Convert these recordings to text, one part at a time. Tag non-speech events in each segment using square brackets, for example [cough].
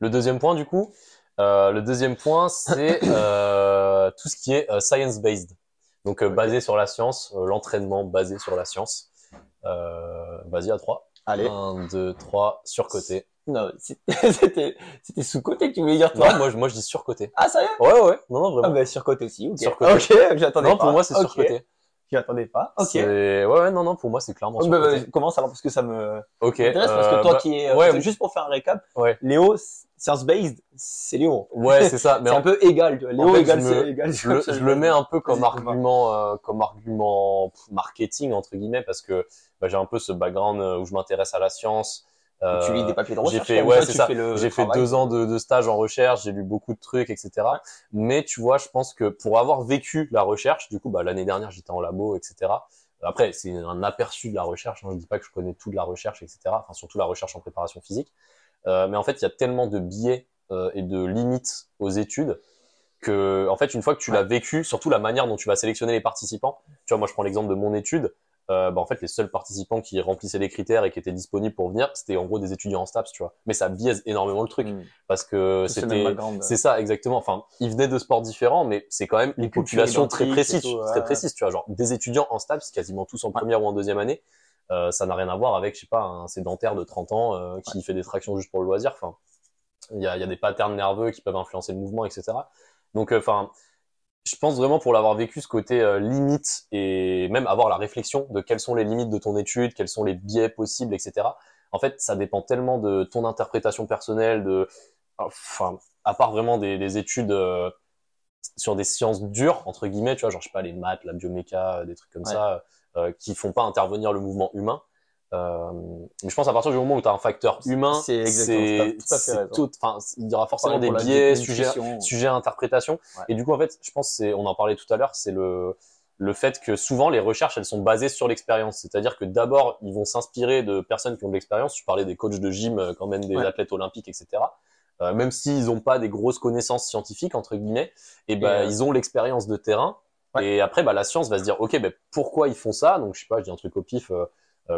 Le deuxième point, du coup, euh, le deuxième point, c'est [coughs] euh, tout ce qui est euh, science-based. Donc, basé sur la science, l'entraînement basé sur la science. Vas-y, à 3. Allez. 1, 2, 3, surcoté. Non, [laughs] c'était sous-côté que tu voulais dire, toi. Non, moi, je- moi, je dis surcoté. Ah, sérieux? Ouais, ouais. Non, non, Ah, vraiment. bah, surcoté aussi, ok. Surcoté. Ok, j'attendais non, pas. pour moi, c'est Ok, surcoté. J'y attendais pas. Ok. Ouais, ouais, non, non, pour moi, c'est clairement bah, bah, commence alors, parce que ça me Ok. m'intéresse, parce que euh, toi bah, qui es, euh, ouais, que juste pour faire un récap, Ouais. Léo, science-based, c'est Léo. Ouais, c'est ça. Mais [laughs] C'est un peu égal, tu vois. Léo en fait, égal, je c'est égal. je le, [laughs] je le mets un peu comme argument, euh, comme argument marketing entre guillemets, parce que bah, j'ai un peu ce background euh, où je m'intéresse à la science. Euh, Tu lis des papiers de j'ai fait, ouais, c'est ça. J'ai fait deux ans de, de stage en recherche, j'ai lu beaucoup de trucs, etc. Ouais. Mais tu vois, je pense que pour avoir vécu la recherche, du coup, bah, l'année dernière, j'étais en labo, etc. Après, c'est un aperçu de la recherche. Hein. Je dis pas que je connais tout de la recherche, etc. Enfin, surtout la recherche en préparation physique. Euh, mais en fait, il y a tellement de biais euh, et de limites aux études que, en fait, une fois que tu l'as vécu, surtout la manière dont tu vas sélectionner les participants. Tu vois, moi, je prends l'exemple de mon étude. Euh, bah, en fait, les seuls participants qui remplissaient les critères et qui étaient disponibles pour venir, c'était en gros des étudiants en STAPS, tu vois. Mais ça biaise énormément le truc Mm. parce que c'était c'est ça exactement. Enfin ils venaient de sports différents mais c'est quand même Les une population très précise tout, ouais, très ouais. précise tu vois. Genre des étudiants en STAPS quasiment tous en première ou en deuxième année euh, ça n'a rien à voir avec je sais pas un sédentaire de 30 ans euh, qui fait des tractions juste pour le loisir. Enfin il y a, il y a des patterns nerveux qui peuvent influencer le mouvement etc donc euh, enfin je pense vraiment pour l'avoir vécu ce côté euh, limite et même avoir la réflexion de quelles sont les limites de ton étude, quels sont les biais possibles, etc. En fait, ça dépend tellement de ton interprétation personnelle, de, enfin, à part vraiment des, des études euh, sur des sciences dures entre guillemets, tu vois, genre je sais pas les maths, la bioméca, des trucs comme Ouais. ça, euh, qui font pas intervenir le mouvement humain. Euh, mais je pense à partir du moment où tu as un facteur humain, C'est tout enfin, il y aura forcément des biais, sujets, sujet à interprétation. Ouais. Et du coup, en fait, je pense, on en parlait tout à l'heure, c'est le, le fait que souvent les recherches, elles sont basées sur l'expérience. C'est-à-dire que d'abord, ils vont s'inspirer de personnes qui ont de l'expérience. Tu parlais des coachs de gym, euh, quand même des Ouais. athlètes olympiques, etc. Euh, même s'ils n'ont pas des grosses connaissances scientifiques, entre guillemets, et ben, euh, ils ont l'expérience de terrain. Ouais. Et après, bah, la science va se dire, OK, ben, pourquoi ils font ça? Donc, je sais pas, je dis un truc au pif, euh,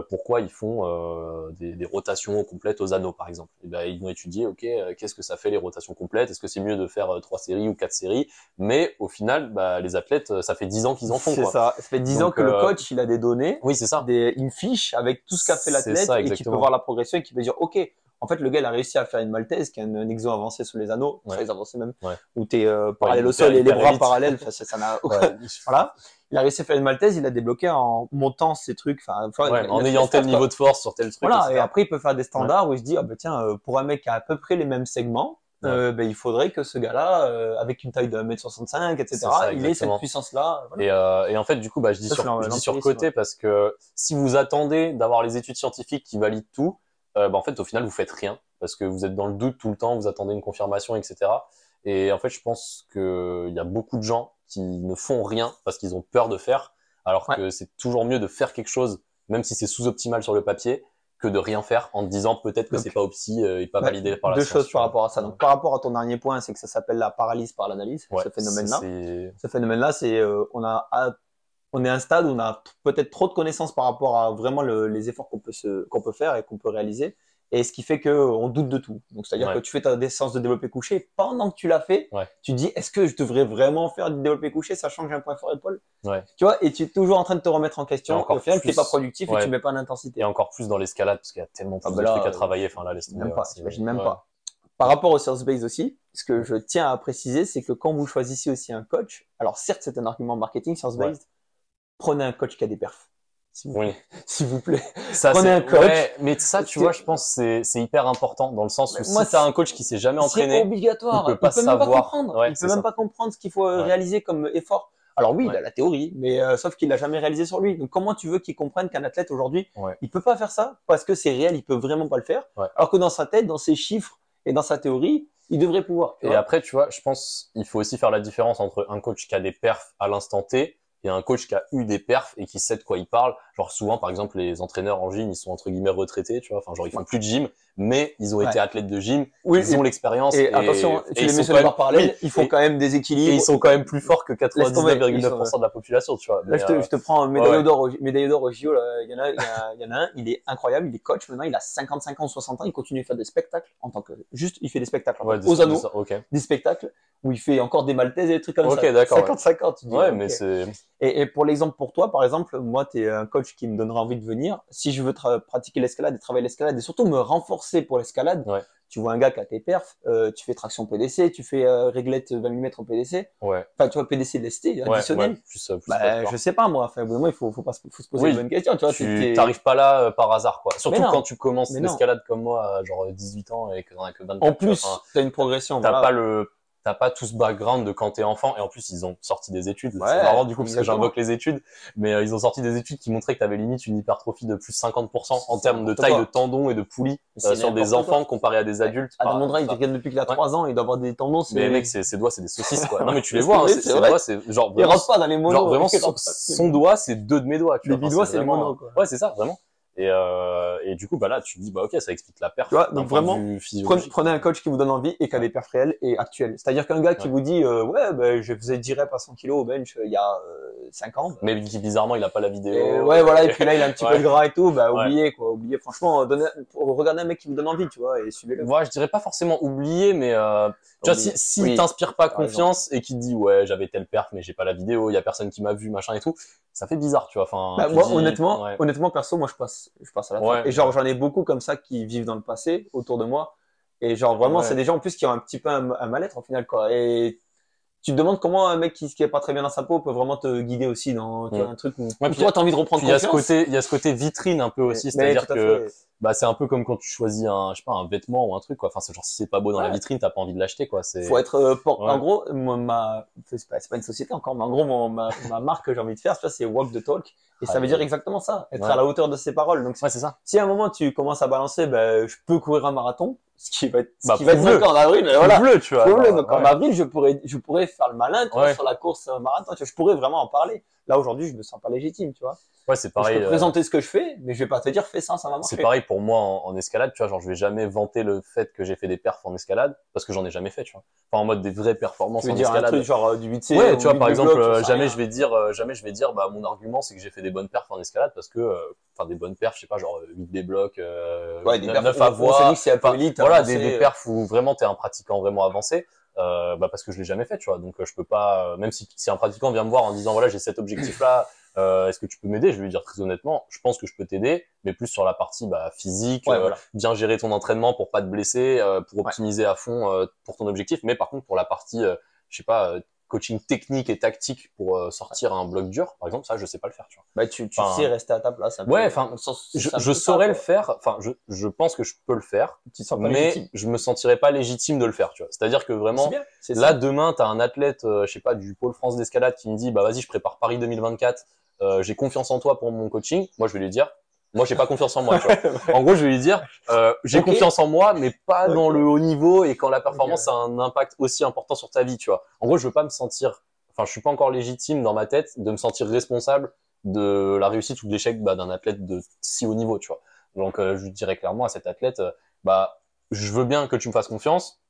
pourquoi ils font euh, des, des rotations complètes aux anneaux, par exemple. Et ben, ils vont étudier, ok, euh, qu'est-ce que ça fait les rotations complètes? Est-ce que c'est mieux de faire euh, trois séries ou quatre séries? Mais au final, bah, les athlètes, euh, ça fait dix ans qu'ils en font. C'est ça. Ça fait 10 ans que le euh, coach, il a des données, Oui, c'est ça. des, une fiche avec tout ce qu'a fait l'athlète et qui peut voir la progression et qui peut dire, OK, en fait, le gars, il a réussi à faire une maltaise, qui est un, un exo avancé sur les anneaux, Ouais. les avancés même, Ouais. où t'es euh, parallèle au sol et les bras parallèles. Ça, ça n'a. [laughs] Voilà. Il a réussi à faire une maltaise, il a débloqué en montant ses trucs. Enfin, en ayant tel niveau de force sur tel truc. Voilà, etc. et après, il peut faire des standards où il se dit, ah ben tiens, euh, pour un mec qui a à peu près les mêmes segments, euh, ben, il faudrait que ce gars-là, euh, avec une taille de 1m65, etc., ça, il ait cette puissance-là. Voilà. Et, euh, et en fait, du coup, bah, je dis Ça, je dis sur côté parce que si vous attendez d'avoir les études scientifiques qui valident tout, euh, bah, en fait, au final, vous faites rien parce que vous êtes dans le doute tout le temps, vous attendez une confirmation, etc. Et en fait, je pense que il y a beaucoup de gens qui ne font rien parce qu'ils ont peur de faire, alors Ouais. que c'est toujours mieux de faire quelque chose, même si c'est sous-optimal sur le papier, que de rien faire en te disant peut-être que c'est pas opti euh, et pas Ouais, validé par la Deux science, choses par rapport à ça. Donc, par rapport à ton dernier point, c'est que ça s'appelle la paralyse par l'analyse, Ouais, ce phénomène-là. Ce phénomène-là, c'est euh, on a on est à un stade où on a peut-être trop de connaissances par rapport à vraiment le- les efforts qu'on peut se qu'on peut faire et qu'on peut réaliser, et ce qui fait que euh, on doute de tout. Donc c'est-à-dire Ouais. que tu fais ta séance de développé couché, pendant que tu l'as fait, Ouais. tu dis est-ce que je devrais vraiment faire du développé couché, sachant que j'ai un point fort épaule? Ouais. Tu vois, et tu es toujours en train de te remettre en Et question. encore au final, tu n'es pas productif et tu mets pas d'intensité. et encore plus dans l'escalade parce qu'il y a tellement plus Ah bah de là, trucs à travailler. Enfin là, laisse Même pas, j'imagine même pas. Par rapport au science based aussi, ce que je tiens à préciser, c'est que quand vous choisissez aussi un coach, alors certes c'est un argument marketing science based, prenez un coach qui a des perfs. S'il vous, Oui. [laughs] s'il vous plaît. Ça, Prenez un coach. ouais, mais ça, tu vois, je pense que c'est c'est hyper important dans le sens où moi, si t'as c'est- un coach qui s'est jamais C'est entraîné, obligatoire. il peut pas même savoir. pas comprendre. Ouais, il peut même ça. pas comprendre ce qu'il faut euh, Ouais. réaliser comme effort. Alors oui, il a la théorie, mais euh, sauf qu'il l'a jamais réalisé sur lui. Donc comment tu veux qu'il comprenne qu'un athlète aujourd'hui, il peut pas faire ça? Parce que c'est réel, il peut vraiment pas le faire. Alors que dans sa tête, dans ses chiffres et dans sa théorie, il devrait pouvoir. Et après, tu vois, je pense il faut aussi faire la différence entre un coach qui a des perfs à l'instant T et un coach qui a eu des perfs et qui sait de quoi il parle. Genre souvent, par exemple, les entraîneurs en gym, ils sont entre guillemets retraités, tu vois. Enfin, genre ils font plus de gym, mais ils ont Ouais. été athlètes de gym, Oui, ils ont l'expérience. et, attention, et tu les mets sur parallèles, oui, ils font et- quand même des et équilibres. ils sont quand même plus forts que Laisse tomber, 99,9% de la population, tu vois. Là, je te, euh, je te prends un médaille ouais. d'or au, médaille d'or au JO. Il y, en a, il, y en a un, il est incroyable, il est coach maintenant, il a 55 ans, 60 ans, il continue à faire des spectacles en tant que. Juste, il fait des spectacles ouais, des- aux anneaux, des- spectacles où il fait encore des maltaises et des trucs comme Ok, ça. d'accord, ouais. 50-50. tu dis, Ouais, ok. mais c'est. Et, et pour l'exemple pour toi, par exemple, moi, tu es un coach qui me donnera envie de venir. Si je veux pratiquer l'escalade et travailler l'escalade et surtout me renforcer pour l'escalade, Ouais. tu vois un gars qui a tes perfs, euh, tu fais traction PDC, tu fais euh, réglette 20 mm en PDC, Ouais. enfin, tu vois, PDC lesté, Ouais, additionnel. plus, plus Bah, je sais pas, moi. Enfin, au il faut, faut, pas se, faut se poser Oui. les bonnes questions, tu vois. tu t'arrives pas là euh, par hasard quoi. Surtout quand tu commences l'escalade comme moi à genre 18 ans et que t'en as que 24. En plus, enfin, t'as une progression. t'as voilà. pas le t'as pas tout ce background de quand t'es enfant. Et en plus ils ont sorti des études. Ouais, c'est marrant du coup parce que j'invoque les études. Mais euh, ils ont sorti des études qui montraient que t'avais limite une hypertrophie de plus 50% en termes de taille quoi. de tendons et de poulies euh, sur des enfants comparé à des adultes Adam Enfin, Mondra, il enfin, depuis qu'il a Ouais. 3 ans, il doit avoir des tendons. mais mec ses, doigts c'est des saucisses quoi. [laughs] Non mais tu les vois hein, c'est ses vrai. doigts c'est genre Il rentre pas dans les monos. genre vraiment [laughs] son, doigt c'est deux de mes doigts tu Les bidois, c'est les monos, ouais c'est ça vraiment et euh, et du coup bah là tu te dis bah ok ça explique la perte Tu vois, d'un donc vraiment, Prenez, un coach qui vous donne envie et qui a des perfs réels et actuels. C'est-à-dire qu'un gars qui Ouais. vous dit, euh, ouais, ben, je faisais 10 reps à 100 kg au bench euh, il y a euh, 5 ans. mais qui bizarrement il a pas la vidéo Et ouais, voilà, et puis là, il a un petit Ouais. peu de gras et tout, bah, Ouais. oubliez, quoi, oubliez. Franchement, donnez, regardez un mec qui vous donne envie, tu vois, et suivez-le. Ouais, je dirais pas forcément oublier, mais euh, tu vois, si, si Oui. t'inspire pas confiance et qu'il te dit ouais, j'avais tel perf, mais j'ai pas la vidéo, il y a personne qui m'a vu, machin et tout, ça fait bizarre, tu vois. Enfin, Bah, moi, dis- honnêtement, ouais. honnêtement, perso, moi, je passe, je passe à la Ouais. Et genre, j'en ai beaucoup comme ça qui vivent dans le passé, autour de moi. Et genre, vraiment, Ouais. c'est des gens, en plus, qui ont un petit peu un, un mal-être, au final, quoi. Et tu te demandes comment un mec qui, qui est pas très bien dans sa peau peut vraiment te guider aussi dans, tu vois, Mm. un truc où, Ouais, puis toi, t'as envie de reprendre Puis il y a ce confiance. côté, il y a ce côté vitrine un peu aussi, c'est-à-dire que fait. bah c'est un peu comme quand tu choisis un, je sais pas, un vêtement ou un truc quoi. Enfin, c'est genre si c'est pas beau dans la vitrine, t'as pas envie de l'acheter quoi. C'est faut être euh, en gros ma c'est pas, une société encore mais en gros mon, ma, ma marque que j'ai envie de faire c'est walk the talk et ça veut dire exactement ça être à la hauteur de ses paroles donc ouais, c'est ça. si à un moment tu commences à balancer ben je peux courir un marathon ce qui va être ce Bah, qui va être le en avril mais voilà bleu, tu vois. Genre, donc en avril je pourrais je pourrais faire le malin tu vois, Ouais. sur la course euh, marathon tu vois, je pourrais vraiment en parler là aujourd'hui je me sens pas légitime tu vois Ouais, c'est je peux euh, présenter ce que je fais mais je vais pas te dire fais ça ça va marcher C'est pareil pour moi en, en escalade, tu vois, genre je vais jamais vanter le fait que j'ai fait des perfs en escalade parce que j'en ai jamais fait, tu vois. Enfin en mode des vraies performances tu veux en dire un escalade. truc genre euh, du 8C ouais, ou tu vois par exemple euh, jamais rien. je vais dire jamais je vais dire bah mon argument c'est que j'ai fait des bonnes perfs en escalade parce que enfin des bonnes perfs, je sais pas genre 8 des blocs ouais des 9 perfs, à voix. c'est voilà des, des euh, perfs où vraiment t'es un pratiquant vraiment avancé euh, bah parce que je l'ai jamais fait tu vois. Donc euh, je peux pas euh, même si, si un pratiquant vient me voir en disant voilà j'ai cet objectif là est-ce que tu peux m'aider? Je vais lui dire très honnêtement je pense que je peux t'aider mais plus sur la partie bah, physique Ouais, euh, voilà. bien gérer ton entraînement pour pas te blesser euh, pour optimiser à fond euh, pour ton objectif mais par contre pour la partie euh, je sais pas euh, coaching technique et tactique pour euh, sortir un bloc dur par exemple ça je sais pas le faire tu vois Bah, tu, tu Enfin, sais rester à ta place. ouais, enfin, je, je saurais le faire enfin je, je pense que je peux le faire Tu mais je me sentirais pas légitime de le faire, tu vois. C'est-à-dire que vraiment, bien, là, ça. demain, t'as un athlète, euh, je sais pas, du pôle France d'escalade qui me dit, bah vas-y, je prépare Paris 2024, euh, j'ai confiance en toi pour mon coaching. Moi, je vais lui dire, moi, j'ai pas confiance en moi, tu vois. [laughs] En gros, je vais lui dire, euh, j'ai confiance en moi, mais pas dans le haut niveau et quand la performance a un impact aussi important sur ta vie, tu vois. En gros, je veux pas me sentir, enfin, je suis pas encore légitime dans ma tête de me sentir responsable de la réussite ou de l'échec bah, d'un athlète de si haut niveau, tu vois. Donc, euh, je dirais clairement à cet athlète, euh, bah, je veux bien que tu me fasses confiance,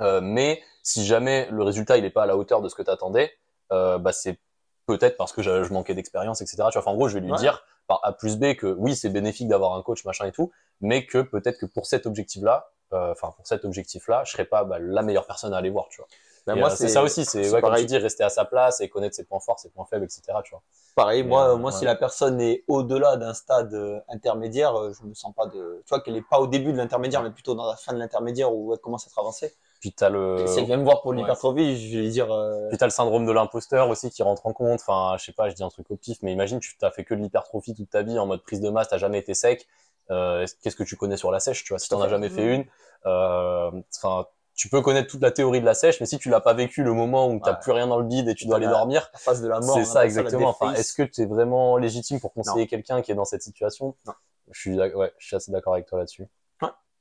euh, mais si jamais le résultat il est pas à la hauteur de ce que tu attendais, euh, bah, c'est peut-être parce que je, je manquais d'expérience, etc. Tu vois, enfin, en gros, je vais lui Ouais. dire par A plus B que oui, c'est bénéfique d'avoir un coach, machin et tout, mais que peut-être que pour cet objectif-là, euh, enfin pour cet objectif-là, je serais pas bah, la meilleure personne à aller voir, tu vois. Bah, moi, euh, c'est ça aussi, c'est ouais, comme tu dis, rester à sa place et connaître ses points forts, ses points faibles, etc. Tu vois. Pareil, Mais, moi, euh, moi, ouais. si la personne est au-delà d'un stade euh, intermédiaire, euh, je me sens pas de, tu vois, qu'elle est pas au début de l'intermédiaire, mais plutôt dans la fin de l'intermédiaire où elle commence à être avancée. Puis t'as le, Et si elle vient me voir pour ouais. l'hypertrophie, je vais dire, euh, Puis t'as le syndrome de l'imposteur aussi qui rentre en compte. Enfin, je sais pas, je dis un truc au pif, mais imagine tu t'as fait que de l'hypertrophie toute ta vie en mode prise de masse, t'as jamais été sec. Euh, Qu'est-ce que tu connais sur la sèche, tu vois Si t'en as jamais fait une, euh, enfin, tu peux connaître toute la théorie de la sèche, mais si tu l'as pas vécu le moment où t'as Ouais. plus rien dans le bide et tu dois aller La- dormir, la phase de la mort. c'est appelle ça exactement. Enfin, est-ce que tu es vraiment légitime pour conseiller quelqu'un qui est dans cette situation? Non. Je suis, ouais, je suis assez d'accord avec toi là-dessus.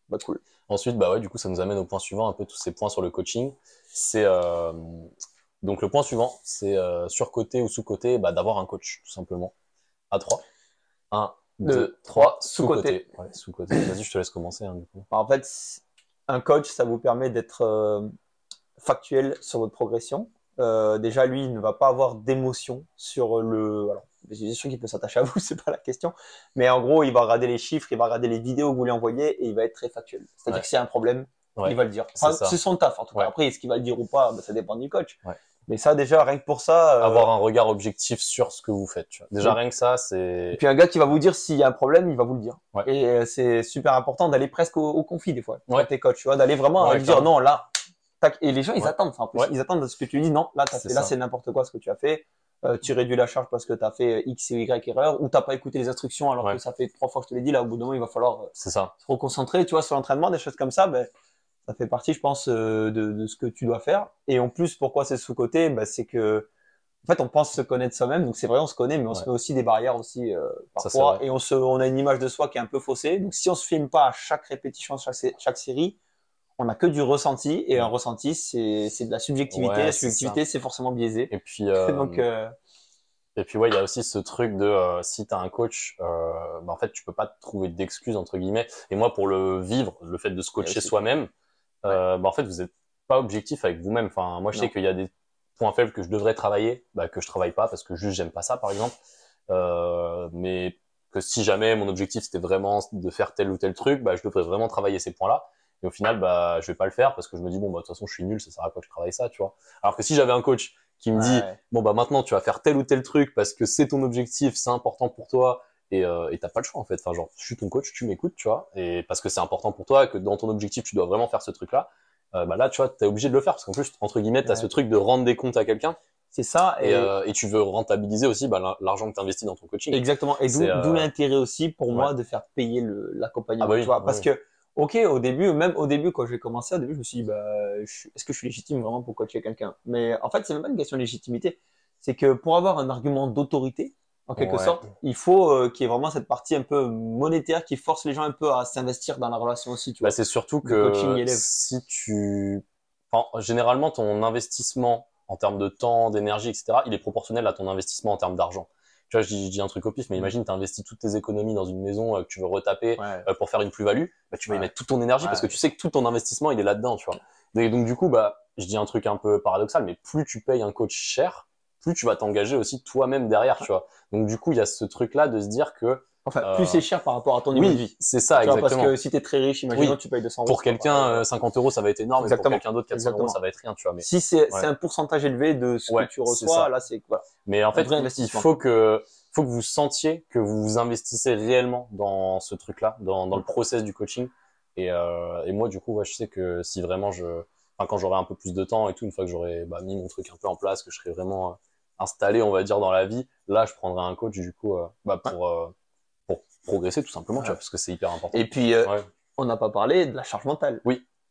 Bah, cool. Ensuite, bah ouais, du coup, ça nous amène au point suivant, un peu tous ces points sur le coaching. C'est euh, donc le point suivant, c'est euh, surcoté ou sous-coté, bah, d'avoir un coach, tout simplement. À trois. Un, 2, 3, sous-côté. sous-côté. Ouais, sous-côté. Vas-y, je te laisse commencer, hein, du coup. En fait, un coach, ça vous permet d'être euh, factuel sur votre progression. Euh, déjà, lui, il ne va pas avoir d'émotion sur le. Alors, je suis sûr qu'il peut s'attacher à vous, [laughs] c'est pas la question. Mais en gros, il va regarder les chiffres, il va regarder les vidéos que vous lui envoyez et il va être très factuel. C'est-à-dire Ouais. que s'il y a un problème, Ouais. il va le dire. C'est Enfin, c'est son taf, en tout cas. Ouais. Après, est-ce qu'il va le dire ou pas, bah, ça dépend du coach. Ouais. Mais ça, déjà, rien que pour ça. euh, Avoir un regard objectif sur ce que vous faites. Tu vois. Déjà, Oui. rien que ça, Et c'est. puis un gars qui va vous dire s'il y a un problème, il va vous le dire. Ouais. Et euh, c'est super important d'aller presque au, au conflit des fois. Ouais. Quand t'es coach, tu vois, d'aller vraiment Ouais, lui dire non, là, tac. Et les gens, ils Ouais. attendent. Enfin, en plus, Ouais. ils attendent à ce que tu dis non, là, fait, là, ça. c'est n'importe quoi ce que tu as fait. Euh, tu réduis la charge parce que t'as fait X et Y erreur, ou t'as pas écouté les instructions alors Ouais. que ça fait trois fois que je te l'ai dit. Là, au bout d'un moment, il va falloir euh, C'est ça. se reconcentrer, tu vois, sur l'entraînement, des choses comme ça. Ben, ça fait partie, je pense, euh, de, de ce que tu dois faire. Et en plus, pourquoi c'est sous-côté ben, C'est que, en fait, on pense se connaître soi-même. Donc, c'est vrai, on se connaît, mais on se met aussi des barrières aussi euh, Ça, parfois. Et on, se, on a une image de soi qui est un peu faussée. Donc, si on se filme pas à chaque répétition, chaque, chaque série, on a que du ressenti. Et un ressenti, c'est de la subjectivité. Ouais, la subjectivité, c'est forcément biaisé. Et puis, [laughs] euh, Donc, euh, Et puis ouais, il y a aussi ce truc de euh, si t'as un coach, euh, bah, en fait tu peux pas te trouver d'excuses entre guillemets. Et moi pour le vivre, le fait de se coacher soi-même, euh, bah, en fait vous êtes pas objectif avec vous-même. Enfin moi je sais qu'il y a des points faibles que je devrais travailler, bah, que je travaille pas parce que juste j'aime pas ça par exemple. Euh, mais que si jamais mon objectif c'était vraiment de faire tel ou tel truc, bah je devrais vraiment travailler ces points-là. Et au final bah je vais pas le faire parce que je me dis bon bah de toute façon je suis nul, ça sert à quoi que je travaille ça, tu vois. Alors que si j'avais un coach qui me dit ouais. bon bah maintenant tu vas faire tel ou tel truc parce que c'est ton objectif, c'est important pour toi et euh, t'as pas le choix en fait. Enfin genre je suis ton coach, tu m'écoutes, tu vois, et parce que c'est important pour toi que dans ton objectif tu dois vraiment faire ce truc là. Euh, bah là tu vois t'es obligé de le faire parce qu'en plus entre guillemets t'as Ouais. ce truc de rendre des comptes à quelqu'un c'est ça. et, euh, et tu veux rentabiliser aussi bah, l'ar- l'argent que t'investis dans ton coaching. Exactement. Et d'où euh, l'intérêt aussi pour ouais. moi de faire payer l'accompagnement. Ah bah oui, tu vois, ouais, parce ouais. que, ok, au début, même au début, quand j'ai commencé, au début, je me suis dit, bah, est-ce que je suis légitime vraiment pour coacher quelqu'un? Mais en fait, c'est même pas une question de légitimité. C'est que pour avoir un argument d'autorité, en quelque Ouais. sorte, il faut euh, qu'il y ait vraiment cette partie un peu monétaire qui force les gens un peu à s'investir dans la relation aussi. Tu Bah, c'est surtout que si tu, enfin, généralement ton investissement en termes de temps, d'énergie, etc., il est proportionnel à ton investissement en termes d'argent. Tu vois, je dis, je dis un truc au pif, mais imagine, tu investis toutes tes économies dans une maison euh, que tu veux retaper Ouais. euh, pour faire une plus-value, bah, tu vas y mettre toute ton énergie parce que tu sais que tout ton investissement, il est là-dedans, tu vois. Et donc, du coup, bah, je dis un truc un peu paradoxal, mais plus tu payes un coach cher, plus tu vas t'engager aussi toi-même derrière, tu vois. Donc, du coup, il y a ce truc-là de se dire que, Enfin, Euh, plus c'est cher par rapport à ton niveau de vie. c'est ça, Tu vois, exactement. parce que si t'es très riche, imaginons Oui. tu payes 200 euros. Pour quelqu'un, pareil. euh, 50 euros, ça va être énorme, mais pour Exactement. quelqu'un d'autre, 400 euros, Exactement. ça va être rien, tu vois. Mais, Si c'est Ouais. un pourcentage élevé de ce Ouais, que tu reçois, là, c'est voilà. mais en fait, il faut que, faut que vous sentiez que vous vous investissez réellement dans ce truc-là, dans, dans le process du coaching. Et, euh, et moi, du coup, ouais, je sais que si vraiment je, enfin, quand j'aurai un peu plus de temps et tout, une fois que j'aurai bah, mis mon truc un peu en place, que je serai vraiment euh, installé, on va dire, dans la vie, là, je prendrai un coach, du coup, euh, bah, pour, euh, pour progresser tout simplement, tu vois, parce que c'est hyper important. Et puis, euh, Ouais, on n'a pas parlé de la charge mentale.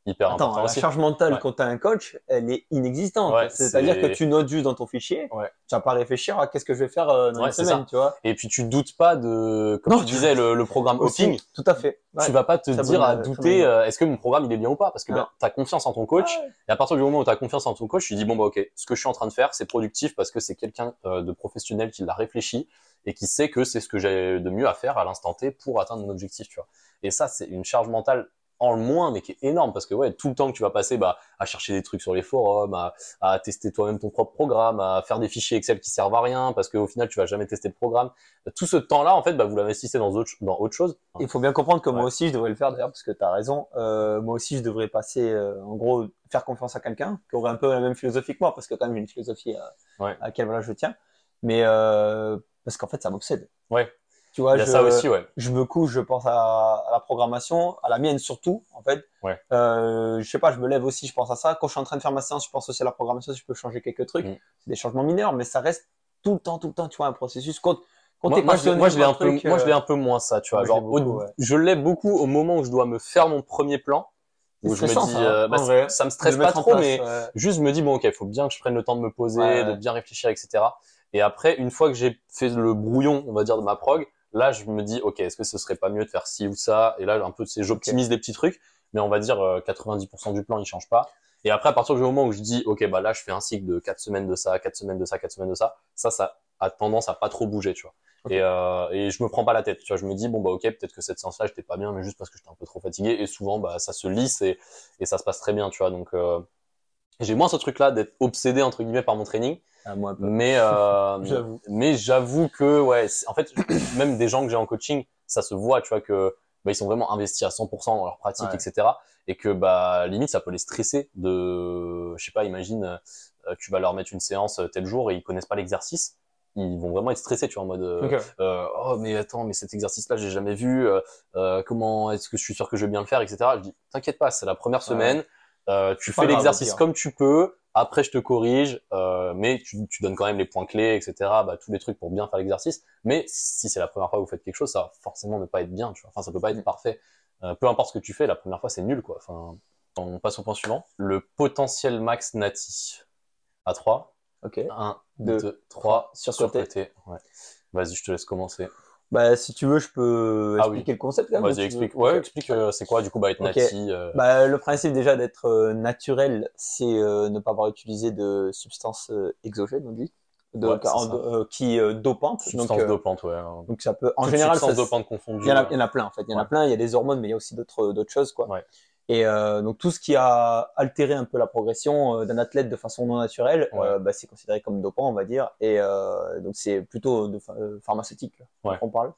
Hyper Attends, important la aussi. charge mentale Ouais. quand tu as un coach, elle est inexistante. Ouais, C'est-à-dire c'est- que tu notes juste dans ton fichier, Ouais. tu vas pas réfléchir à qu'est-ce que je vais faire euh, dans une semaine, ça. tu vois. Et puis, tu doutes pas de, comme Non, tu disais, le, le programme hopping. tout à fait. Tu vas pas te dire à douter euh, est-ce que mon programme il est bien ou pas? Parce que ben, tu as confiance en ton coach et à partir du moment où tu as confiance en ton coach tu dis bon bah OK ce que je suis en train de faire c'est productif parce que c'est quelqu'un euh, de professionnel qui l'a réfléchi et qui sait que c'est ce que j'ai de mieux à faire à l'instant T pour atteindre mon objectif tu vois et ça c'est une charge mentale en le moins mais qui est énorme parce que ouais tout le temps que tu vas passer bah, à chercher des trucs sur les forums à, à tester toi-même ton propre programme à faire des fichiers Excel qui servent à rien parce qu'au final tu vas jamais tester le programme tout ce temps là en fait bah, vous l'investissez dans autre, dans autre chose Il faut bien comprendre que moi aussi, je devrais le faire d'ailleurs, parce que tu as raison. Euh, moi aussi, je devrais passer, euh, en gros, faire confiance à quelqu'un qui aurait un peu la même philosophie que moi, parce que quand même, j'ai une philosophie à, Ouais. à laquelle voilà, je tiens. Mais euh, parce qu'en fait, ça m'obsède. Ouais. Tu vois, il y a je, ça aussi ouais je me couche, je pense à, à la programmation, à la mienne surtout, en fait. Ouais. Euh, je sais pas, je me lève aussi, je pense à ça. Quand je suis en train de faire ma séance, je pense aussi à la programmation, si je peux changer quelques trucs. Mm. C'est des changements mineurs, mais ça reste tout le temps, tout le temps, tu vois, un processus. Quand, quand moi, moi, je, moi, je l'ai un peu, moi, je euh, l'ai un peu moins ça, tu vois. moi, Genre, je l'ai beaucoup, au- ouais. je l'ai beaucoup au moment où je dois me faire mon premier plan. Où je me dis, ça, euh, hein, bah, vrai. ça me stresse pas trop, place, mais ouais. juste je me dis bon, ok, il faut bien que je prenne le temps de me poser, Ouais, de bien réfléchir, etc. Et après, une fois que j'ai fait le brouillon, on va dire, de ma prog, là, je me dis, ok, est-ce que ce serait pas mieux de faire ci ou ça? Et là, un peu, c'est j'optimise des petits trucs, mais on va dire euh, 90% du plan, il change pas. Et après, à partir du moment où je dis, ok, bah là, je fais un cycle de 4 semaines de ça, 4 semaines de ça, 4 semaines de ça, ça, ça a tendance à pas trop bouger, tu vois. Et, euh, et je me prends pas la tête, tu vois. Je me dis bon bah ok, peut-être que cette séance-là j'étais pas bien, mais juste parce que j'étais un peu trop fatigué. Et souvent bah ça se lisse et, et ça se passe très bien, tu vois. Donc euh, j'ai moins ce truc-là d'être obsédé entre guillemets par mon training, Ah, moi, un peu. mais euh, [laughs] J'avoue. mais j'avoue que ouais, en fait [coughs] même des gens que j'ai en coaching, ça se voit, tu vois que bah, ils sont vraiment investis à 100% dans leur pratique, Ouais. etc. Et que bah limite ça peut les stresser de, je sais pas, imagine euh, tu vas leur mettre une séance euh, tel jour et ils connaissent pas l'exercice, ils vont vraiment être stressés, tu vois, en mode euh, euh, oh mais attends mais cet exercice-là j'ai jamais vu, euh, euh, comment est-ce que je suis sûr que je vais bien le faire, etc. Je dis t'inquiète pas, c'est la première semaine, euh, tu fais l'exercice comme tu peux, après je te corrige, euh, mais tu, tu donnes quand même les points clés, etc. Bah, tous les trucs pour bien faire l'exercice. Mais si c'est la première fois que vous faites quelque chose, ça va forcément ne pas être bien, tu vois. Enfin ça peut pas être Mm. parfait. Euh, peu importe ce que tu fais, la première fois c'est nul quoi. Enfin on passe au point suivant. Le potentiel max nati. À 3. Ok. 1, Deux, 2, 3. surcoté. Surcoté. Ouais. Vas-y, je te laisse commencer. Bah, si tu veux, je peux Ah expliquer oui. le concept quand même. ou Vas-y, veux- explique. Ouais, explique euh, c'est quoi du coup bah, être Ok. nati. euh, Bah, le principe déjà d'être euh, naturel, c'est ne pas avoir utilisé de substances exogènes, on dit, de, Ouais, qui dopantes. substance donc, euh, dopante, ouais. hein. donc ça peut, en Toute général, substance ça, dopante confondue. il y, en a, il y en a plein en fait. Il y en a plein. Il y a des hormones, mais il y a aussi d'autres d'autres choses quoi. Ouais. Et euh, donc tout ce qui a altéré un peu la progression euh, d'un athlète de façon non naturelle, Ouais. euh, bah, c'est considéré comme dopant, on va dire. Et euh, donc c'est plutôt de pha- euh, pharmaceutique Ouais. qu'on parle.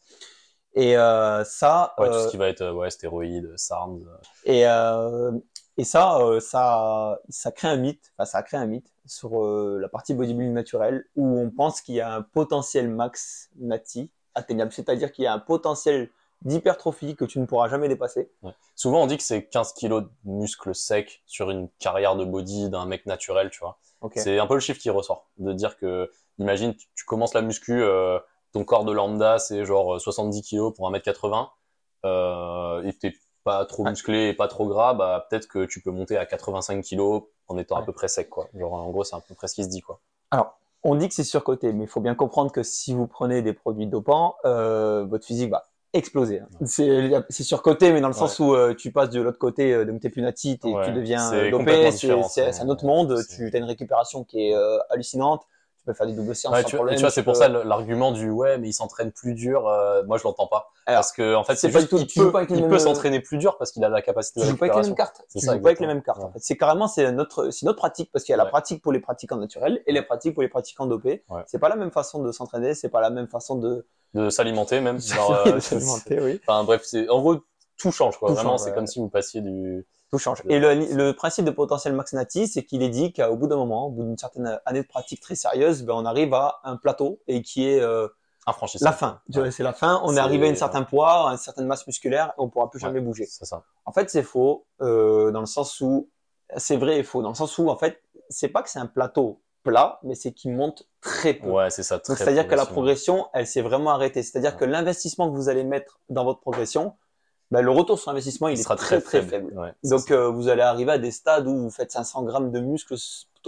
Et euh, ça, Ouais, tout ce qui va être ouais, stéroïdes, SARMs. et, euh, et ça, ça, ça crée un mythe, enfin, ça crée un mythe sur la partie bodybuilding naturelle où on pense qu'il y a un potentiel max nati atteignable, c'est-à-dire qu'il y a un potentiel d'hypertrophie que tu ne pourras jamais dépasser. Souvent, on dit que c'est 15 kilos de muscles secs sur une carrière de body d'un mec naturel, tu vois. Ok. C'est un peu le chiffre qui ressort. De dire que, imagine, tu, tu commences la muscu, euh, ton corps de lambda, c'est genre euh, 70 kilos pour 1m80, euh, et t'es pas trop musclé et pas trop gras, bah, peut-être que tu peux monter à 85 kilos en étant à peu près sec, quoi. Genre, en gros, c'est à peu près ce qui se dit, quoi. Alors, on dit que c'est surcoté, mais il faut bien comprendre que si vous prenez des produits dopants, euh, votre physique va exploser. hein. C'est c'est surcoté, mais dans le sens où euh, tu passes de l'autre côté, euh, donc t'es plus Ouais. tu deviens euh, dopé, c'est c'est- un autre monde, tu as une récupération qui est euh, hallucinante, peux faire des doubles séances Ouais, sans tu, problème. tu vois, c'est pour ça l'argument du ouais, mais il s'entraîne plus dur. euh, moi, je l'entends pas. Alors, parce que en fait, c'est pas juste tout- peut, pas avec il peut s'entraîner plus dur parce qu'il a la capacité tu de joues pas avec les mêmes cartes. Tu ça, joues pas avec les mêmes cartes. En fait, c'est carrément c'est notre c'est notre pratique parce qu'il y a la Ouais. pratique pour les pratiquants naturels et les pratiques pour les pratiquants dopés. C'est pas la même façon de s'entraîner, c'est pas la même façon de, De s'alimenter même. [laughs] genre, de euh, s'alimenter, oui. Enfin bref, c'est en gros tout change quoi. Tout Vraiment, c'est comme si vous passiez du. Tout change. Et le, le principe de potentiel max nati, c'est qu'il est dit qu'au bout d'un moment, au bout d'une certaine année de pratique très sérieuse, ben, on arrive à un plateau et qui est euh, la fin. Tu vois, C'est la fin. On est arrivé à un certain poids, à une certaine masse musculaire, et on pourra plus Ouais, jamais bouger. C'est ça. En fait, c'est faux, euh, dans le sens où c'est vrai et faux, dans le sens où en fait, c'est pas que c'est un plateau plat, mais c'est qu'il monte très peu. Ouais, c'est ça. c'est-à-dire que la progression, elle s'est vraiment arrêtée. C'est-à-dire Ouais. que l'investissement que vous allez mettre dans votre progression, ben, le retour sur investissement, il, il est sera très très, très faible. Ouais, Donc euh, vous allez arriver à des stades où vous faites 500 grammes de muscles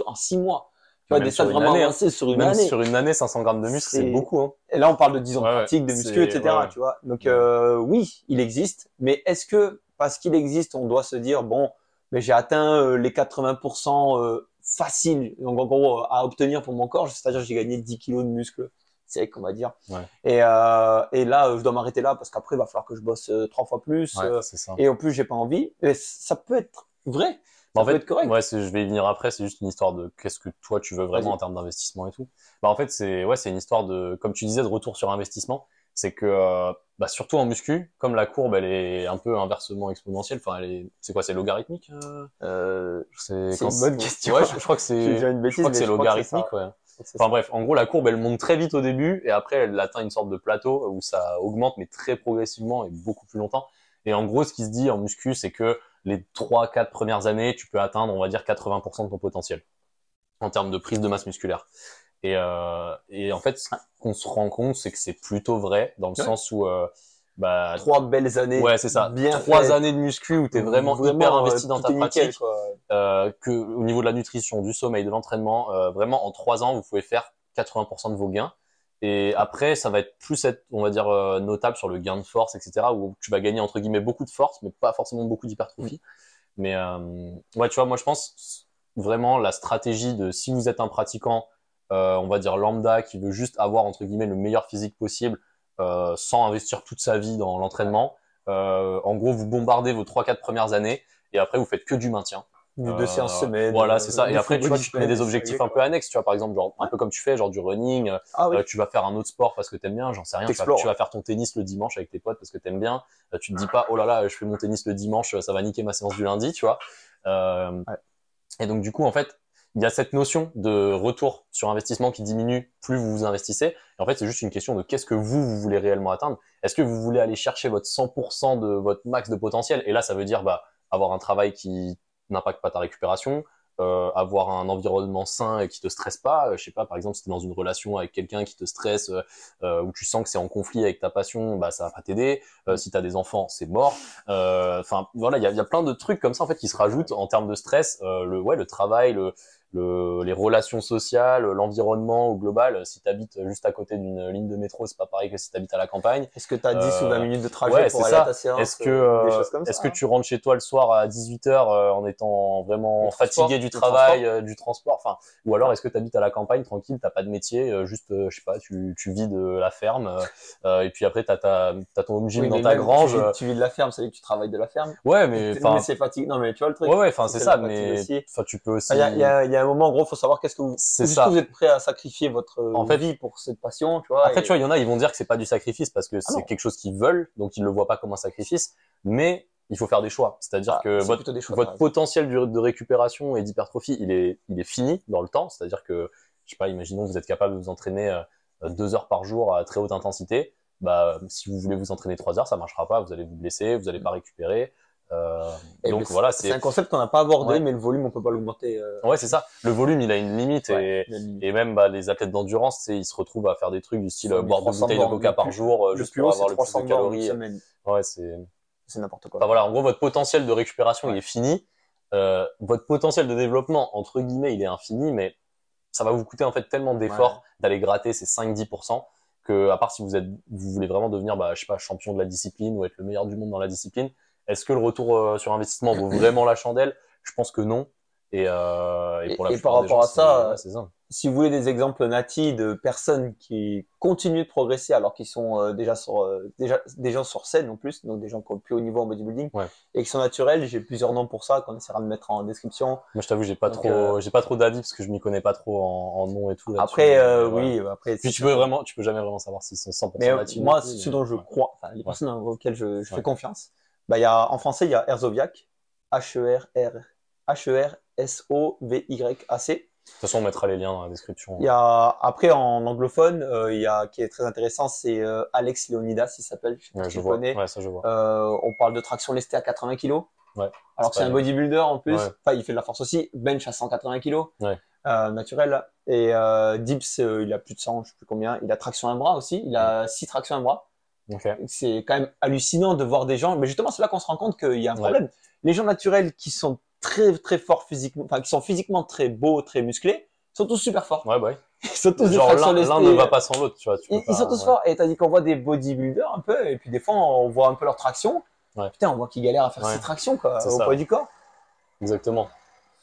en 6 mois. Tu vois, des stades vraiment année, hein. avancés sur une même année. sur une année, 500 grammes de muscle, c'est beaucoup. Hein. Et là, on parle de 10 ans de Ouais, pratique, de muscu, etc. ouais. Tu vois. Donc euh, oui, il existe. Mais est-ce que parce qu'il existe, on doit se dire bon, mais j'ai atteint euh, les 80% euh, faciles, donc en gros à obtenir pour mon corps, c'est-à-dire j'ai gagné 10 kilos de muscles sec, on va dire. Ouais. Et, euh, et là, euh, je dois m'arrêter là parce qu'après, il va falloir que je bosse euh, trois fois plus. Ouais, c'est ça. et en plus, j'ai pas envie. Et ça peut être vrai. Bah, en peut fait, être correct. ouais, je vais y venir après. C'est juste une histoire de qu'est-ce que toi tu veux vraiment en termes d'investissement et tout. Bah en fait, c'est ouais, c'est une histoire de comme tu disais de retour sur investissement. C'est que euh, bah, surtout en muscu, comme la courbe elle est un peu inversement exponentielle. Enfin, elle est c'est quoi, c'est logarithmique. euh? C'est une bonne question. Ouais, je, je crois que [laughs] c'est. Je crois que c'est que logarithmique, ouais. Enfin bref, en gros, la courbe, elle monte très vite au début et après, elle atteint une sorte de plateau où ça augmente, mais très progressivement et beaucoup plus longtemps. Et en gros, ce qui se dit en muscu, c'est que les 3-4 premières années, tu peux atteindre, on va dire, 80% de ton potentiel en termes de prise de masse musculaire. Et, euh, et en fait, ce qu'on se rend compte, c'est que c'est plutôt vrai dans le Ouais. sens où, euh, bah, Trois belles années. ouais, c'est ça. bien Trois années de muscu où t'es vraiment, hyper euh, investi dans ta nickel, pratique euh, que au niveau de la nutrition, du sommeil, de l'entraînement, euh, vraiment en trois ans, vous pouvez faire 80% de vos gains. Et après, ça va être plus être, on va dire, euh, notable sur le gain de force, etc., où tu vas gagner entre guillemets beaucoup de force, mais pas forcément beaucoup d'hypertrophie. Mais euh, ouais, tu vois, moi je pense vraiment la stratégie de si vous êtes un pratiquant euh, on va dire lambda, qui veut juste avoir entre guillemets le meilleur physique possible, euh, sans investir toute sa vie dans l'entraînement. Euh, en gros, vous bombardez vos 3-4 premières années et après vous faites que du maintien. Une deux Euh, séances semaine. Voilà, euh, c'est ça. Et après, tu vois, tu te mets des objectifs un peu annexes, tu vois, par exemple, genre, un peu comme tu fais, genre du running, euh, Ah oui. euh, tu vas faire un autre sport parce que t'aimes bien, j'en sais rien, tu vas, T'explores. tu vas faire ton tennis le dimanche avec tes potes parce que t'aimes bien, Euh, tu te dis pas, oh là là, je fais mon tennis le dimanche, ça va niquer ma séance du lundi, tu vois. Euh, Ouais. Et donc, du coup, en fait, il y a cette notion de retour sur investissement qui diminue plus vous vous investissez. Et en fait, c'est juste une question de qu'est-ce que vous, vous voulez réellement atteindre. Est-ce que vous voulez aller chercher votre 100% de votre max de potentiel? Et là, ça veut dire bah, avoir un travail qui n'impacte pas ta récupération, euh, avoir un environnement sain et qui te stresse pas. Euh, je sais pas, par exemple, si tu es dans une relation avec quelqu'un qui te stresse, euh, euh, où tu sens que c'est en conflit avec ta passion, bah ça va pas t'aider. Euh, si tu as des enfants, c'est mort. Euh, Enfin, voilà, il y a, plein de trucs comme ça en fait qui se rajoutent en termes de stress. Le ouais, le travail, le, le, les relations sociales, l'environnement au global. Si tu habites juste à côté d'une ligne de métro, c'est pas pareil que si tu habites à la campagne. Est-ce que tu as 10 ou 20 Euh, minutes de trajet ouais, pour aller ça. à ta séance Est-ce que, euh, euh, est-ce que hein. tu rentres chez toi le soir à 18h en étant vraiment Le fatigué du travail, euh, du transport, enfin, ou alors est-ce que tu habites à la campagne tranquille, t'as pas de métier, euh, juste, euh, je sais pas, tu, tu vis de la ferme, euh, euh, et puis après t'as ta, t'as ton home gym Oui, dans ta grange. Tu vis, euh, tu vis de la ferme, ça veut dire que tu travailles de la ferme. Ouais, mais enfin, c'est fatigant. Non, mais tu vois le truc. ouais, ouais, enfin c'est ça, mais enfin tu peux aussi. Il y, a, il y, a, il y a un moment, en gros, faut savoir qu'est-ce que vous, C'est jusqu'où vous êtes prêt à sacrifier votre En fait- vie pour cette passion, tu vois. Après, et- tu vois, il y en a, ils vont dire que c'est pas du sacrifice parce que c'est non. quelque chose qu'ils veulent, donc ils le voient pas comme un sacrifice. Mais il faut faire des choix. C'est-à-dire Ah, que c'est votre, choix, potentiel de récupération et d'hypertrophie, il est, il est fini dans le temps. C'est-à-dire que, je sais pas, imaginons que vous êtes capable de vous entraîner euh, deux heures par jour à très haute intensité. Bah, si vous voulez vous entraîner trois heures, ça marchera pas. Vous allez vous blesser, vous allez pas récupérer. Euh, donc voilà, c'est un concept qu'on n'a pas abordé, Ouais. mais le volume, on peut pas l'augmenter. Euh, ouais, c'est ça. Le volume, il a une limite ouais, et, une limite. et même bah, les athlètes d'endurance, ils se retrouvent à faire des trucs du style euh, boire deux 300 bouteilles de coca par plus- jour juste pour haut, avoir le plus 300 de calories. Ouais, c'est. C'est n'importe quoi. Enfin voilà, en gros, votre potentiel de récupération, il est fini. Euh, votre potentiel de développement, entre guillemets, il est infini, mais ça va vous coûter en fait tellement d'efforts Ouais. d'aller gratter ces 5-10% que, à part si vous êtes, vous voulez vraiment devenir, bah, je sais pas, champion de la discipline ou être le meilleur du monde dans la discipline, est-ce que le retour euh, sur investissement vaut vraiment la chandelle? Je pense que non. Et, euh, et pour la et par rapport gens, à ça, si vous voulez des exemples natis de personnes qui continuent de progresser alors qu'ils sont euh, déjà sur déjà des gens sur scène en plus, donc des gens qui ont le plus haut niveau en bodybuilding Ouais. et qui sont naturels, j'ai plusieurs noms pour ça qu'on essaiera de mettre en description. Moi, je t'avoue, j'ai pas Donc, trop, j'ai pas trop d'avis parce que je m'y connais pas trop en, en nom et tout. Après, euh, Ouais. oui, après. Puis tu peux vraiment, tu peux jamais vraiment savoir s'ils sont 100% Mais euh, natifs. moi, ce dont je crois, enfin, les personnes auxquelles je, je fais confiance, bah, y a, en français, il y a Herzoviac, H-E-R-S-O-V-Y-A-C. De toute façon, on mettra les liens dans la description. Il y a, après, en anglophone, euh, il y a, qui est très intéressant, c'est euh, Alex Leonidas, il s'appelle, je Ouais, je tu vois. connais. Ouais, ça je vois. Euh, on parle de traction lestée à 80 kg. Ouais, Alors que c'est un bodybuilder en plus. Enfin, il fait de la force aussi. Bench à 180 kg. Naturel. Et dips, il a plus de 100, je sais plus combien. Il a traction à un bras aussi. Il a 6 tractions à un bras. C'est quand même hallucinant de voir des gens. Mais justement, c'est là qu'on se rend compte qu'il y a un Ouais. problème. Les gens naturels qui sont très très forts physiquement, enfin qui sont physiquement très beaux, très musclés, sont tous super forts. Ouais, ouais. [laughs] Ils sont tous Genre l'un ne va pas sans l'autre, tu vois. Tu Ils, pas- ils sont tous ouais. forts. Et t'as dit qu'on voit des bodybuilders un peu, et puis des fois on voit un peu leur traction. Ouais. Putain, on voit qu'ils galèrent à faire ces tractions quoi, au ça. poids du corps. Exactement.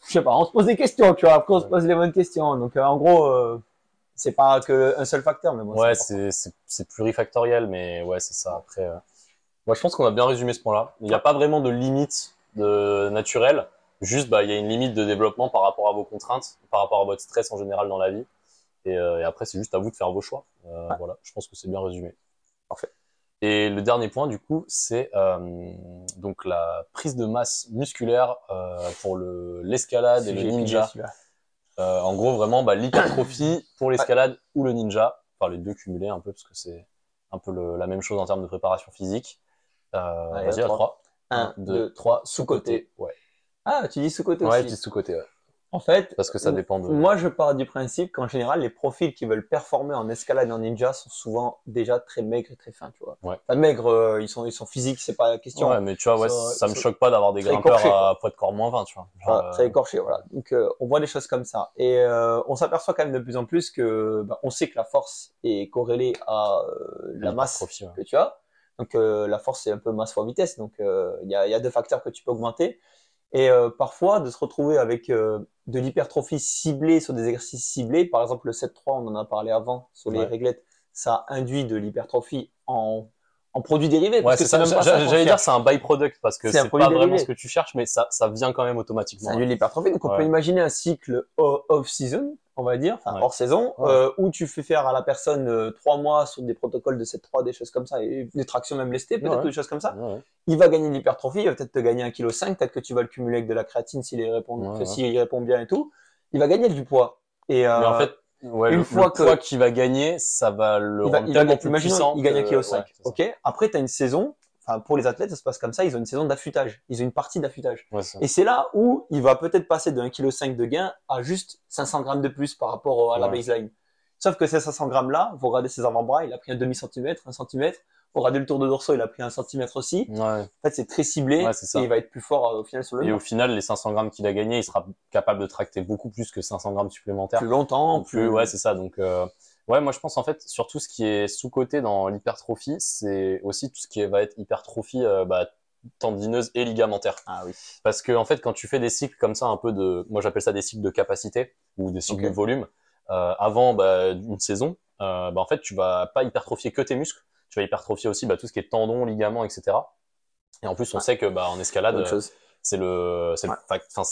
Je sais pas, on se pose des questions, tu vois. Après on se pose les bonnes questions. Donc euh, en gros, euh, c'est pas que un seul facteur, mais bon. Ouais, c'est c'est c'est c'est plurifactoriel, mais ouais, c'est ça. Après, euh, moi, je pense qu'on a bien résumé ce point-là. Il n'y a pas vraiment de limite de naturel. Juste, bah, il y a une limite de développement par rapport à vos contraintes, par rapport à votre stress en général dans la vie. Et, euh, et après, c'est juste à vous de faire vos choix. Euh, Ouais. Voilà, je pense que c'est bien résumé. Parfait. Et le dernier point, du coup, c'est euh, donc la prise de masse musculaire euh, pour le l'escalade et le ninja. Euh, en gros, vraiment, bah, l'hypertrophie [clears throat] pour l'escalade ou le ninja. Enfin, les deux cumulés un peu, parce que c'est un peu le- la même chose en termes de préparation physique. Euh, Vas-y, à à trois. 3. Un, 2, deux, 3, sous-côté. Ouais, Ah, tu dis sous-côté ouais je aussi. dis sous-côté, ouais. En fait, Parce que ça dépend de. Moi, je pars du principe qu'en général, les profils qui veulent performer en escalade et en ninja sont souvent déjà très maigres et très fins, tu vois. Ouais. Pas maigres, euh, ils sont, ils sont physiques, c'est pas la question. Ouais, mais tu vois, ouais, Ça- ça, me choque pas d'avoir des très grimpeurs à poids de corps moins 20, tu vois. Genre, Voilà, euh, très écorché, voilà. Donc, euh, on voit des choses comme ça. Et on s'aperçoit quand même de plus en plus que, bah, on sait que la force est corrélée à la masse ouais. que tu as. Donc, la force, c'est un peu masse fois vitesse. Donc, il y, a, il y a deux facteurs que tu peux augmenter. Et euh, parfois, de se retrouver avec euh, de l'hypertrophie ciblée sur des exercices ciblés, par exemple le 7-3, on en a parlé avant, sur les Ouais. réglettes, ça induit de l'hypertrophie en, en produits dérivés. Ouais, c'est J'allais dire c'est un byproduct parce que C'est un c'est produit pas vraiment dérivé. ce que tu cherches, mais ça, ça vient quand même automatiquement. De l'hypertrophie. Donc on Ouais. peut imaginer un cycle off-season, on va dire, enfin Ouais. hors saison, euh, où tu fais faire à la personne euh, trois mois sur des protocoles de 7-3, des choses comme ça, et des tractions même lestées, peut-être, des choses comme ça. Il va gagner de l'hypertrophie, il va peut-être te gagner 1,5 kg, peut-être que tu vas le cumuler avec de la créatine s'il répond, répond bien et tout. Il va gagner du poids. Et euh, Mais en fait, ouais, une le, fois le que- poids qu'il va gagner, ça va le il va, rendre il tellement plus puissant. il gagne 1,5 que- kg. ouais, ok. Après, tu as une saison, enfin, pour les athlètes, ça se passe comme ça, ils ont une saison d'affûtage. Ils ont une partie d'affûtage. Ouais. Et c'est là où il va peut-être passer de 1,5 kg de gain à juste 500 grammes de plus par rapport à la baseline. Sauf que ces 500 grammes là, vous regardez ses avant-bras, il a pris un demi-centimètre, un centimètre. Vous regardez le tour de dorsaux, il a pris un centimètre aussi. Ouais. En fait, c'est très ciblé Ouais, et il va être plus fort euh, au final sur le Et au final, les 500 grammes qu'il a gagné, il sera capable de tracter beaucoup plus que 500 grammes supplémentaires. plus longtemps, plus, ouais, c'est ça. Donc, euh, ouais, moi je pense en fait sur tout ce qui est sous-coté dans l'hypertrophie, c'est aussi tout ce qui va être hypertrophie euh, bah, tendineuse et ligamentaire. Ah oui. Parce que en fait, quand tu fais des cycles comme ça, un peu de, moi j'appelle ça des cycles de capacité ou des cycles de volume, avant bah, une saison, bah, en fait, tu vas pas hypertrophier que tes muscles, tu vas hypertrophier aussi bah, tout ce qui est tendons, ligaments, etc. Et en plus, on Ouais. sait que bah, en escalade, c'est le, c'est Ouais.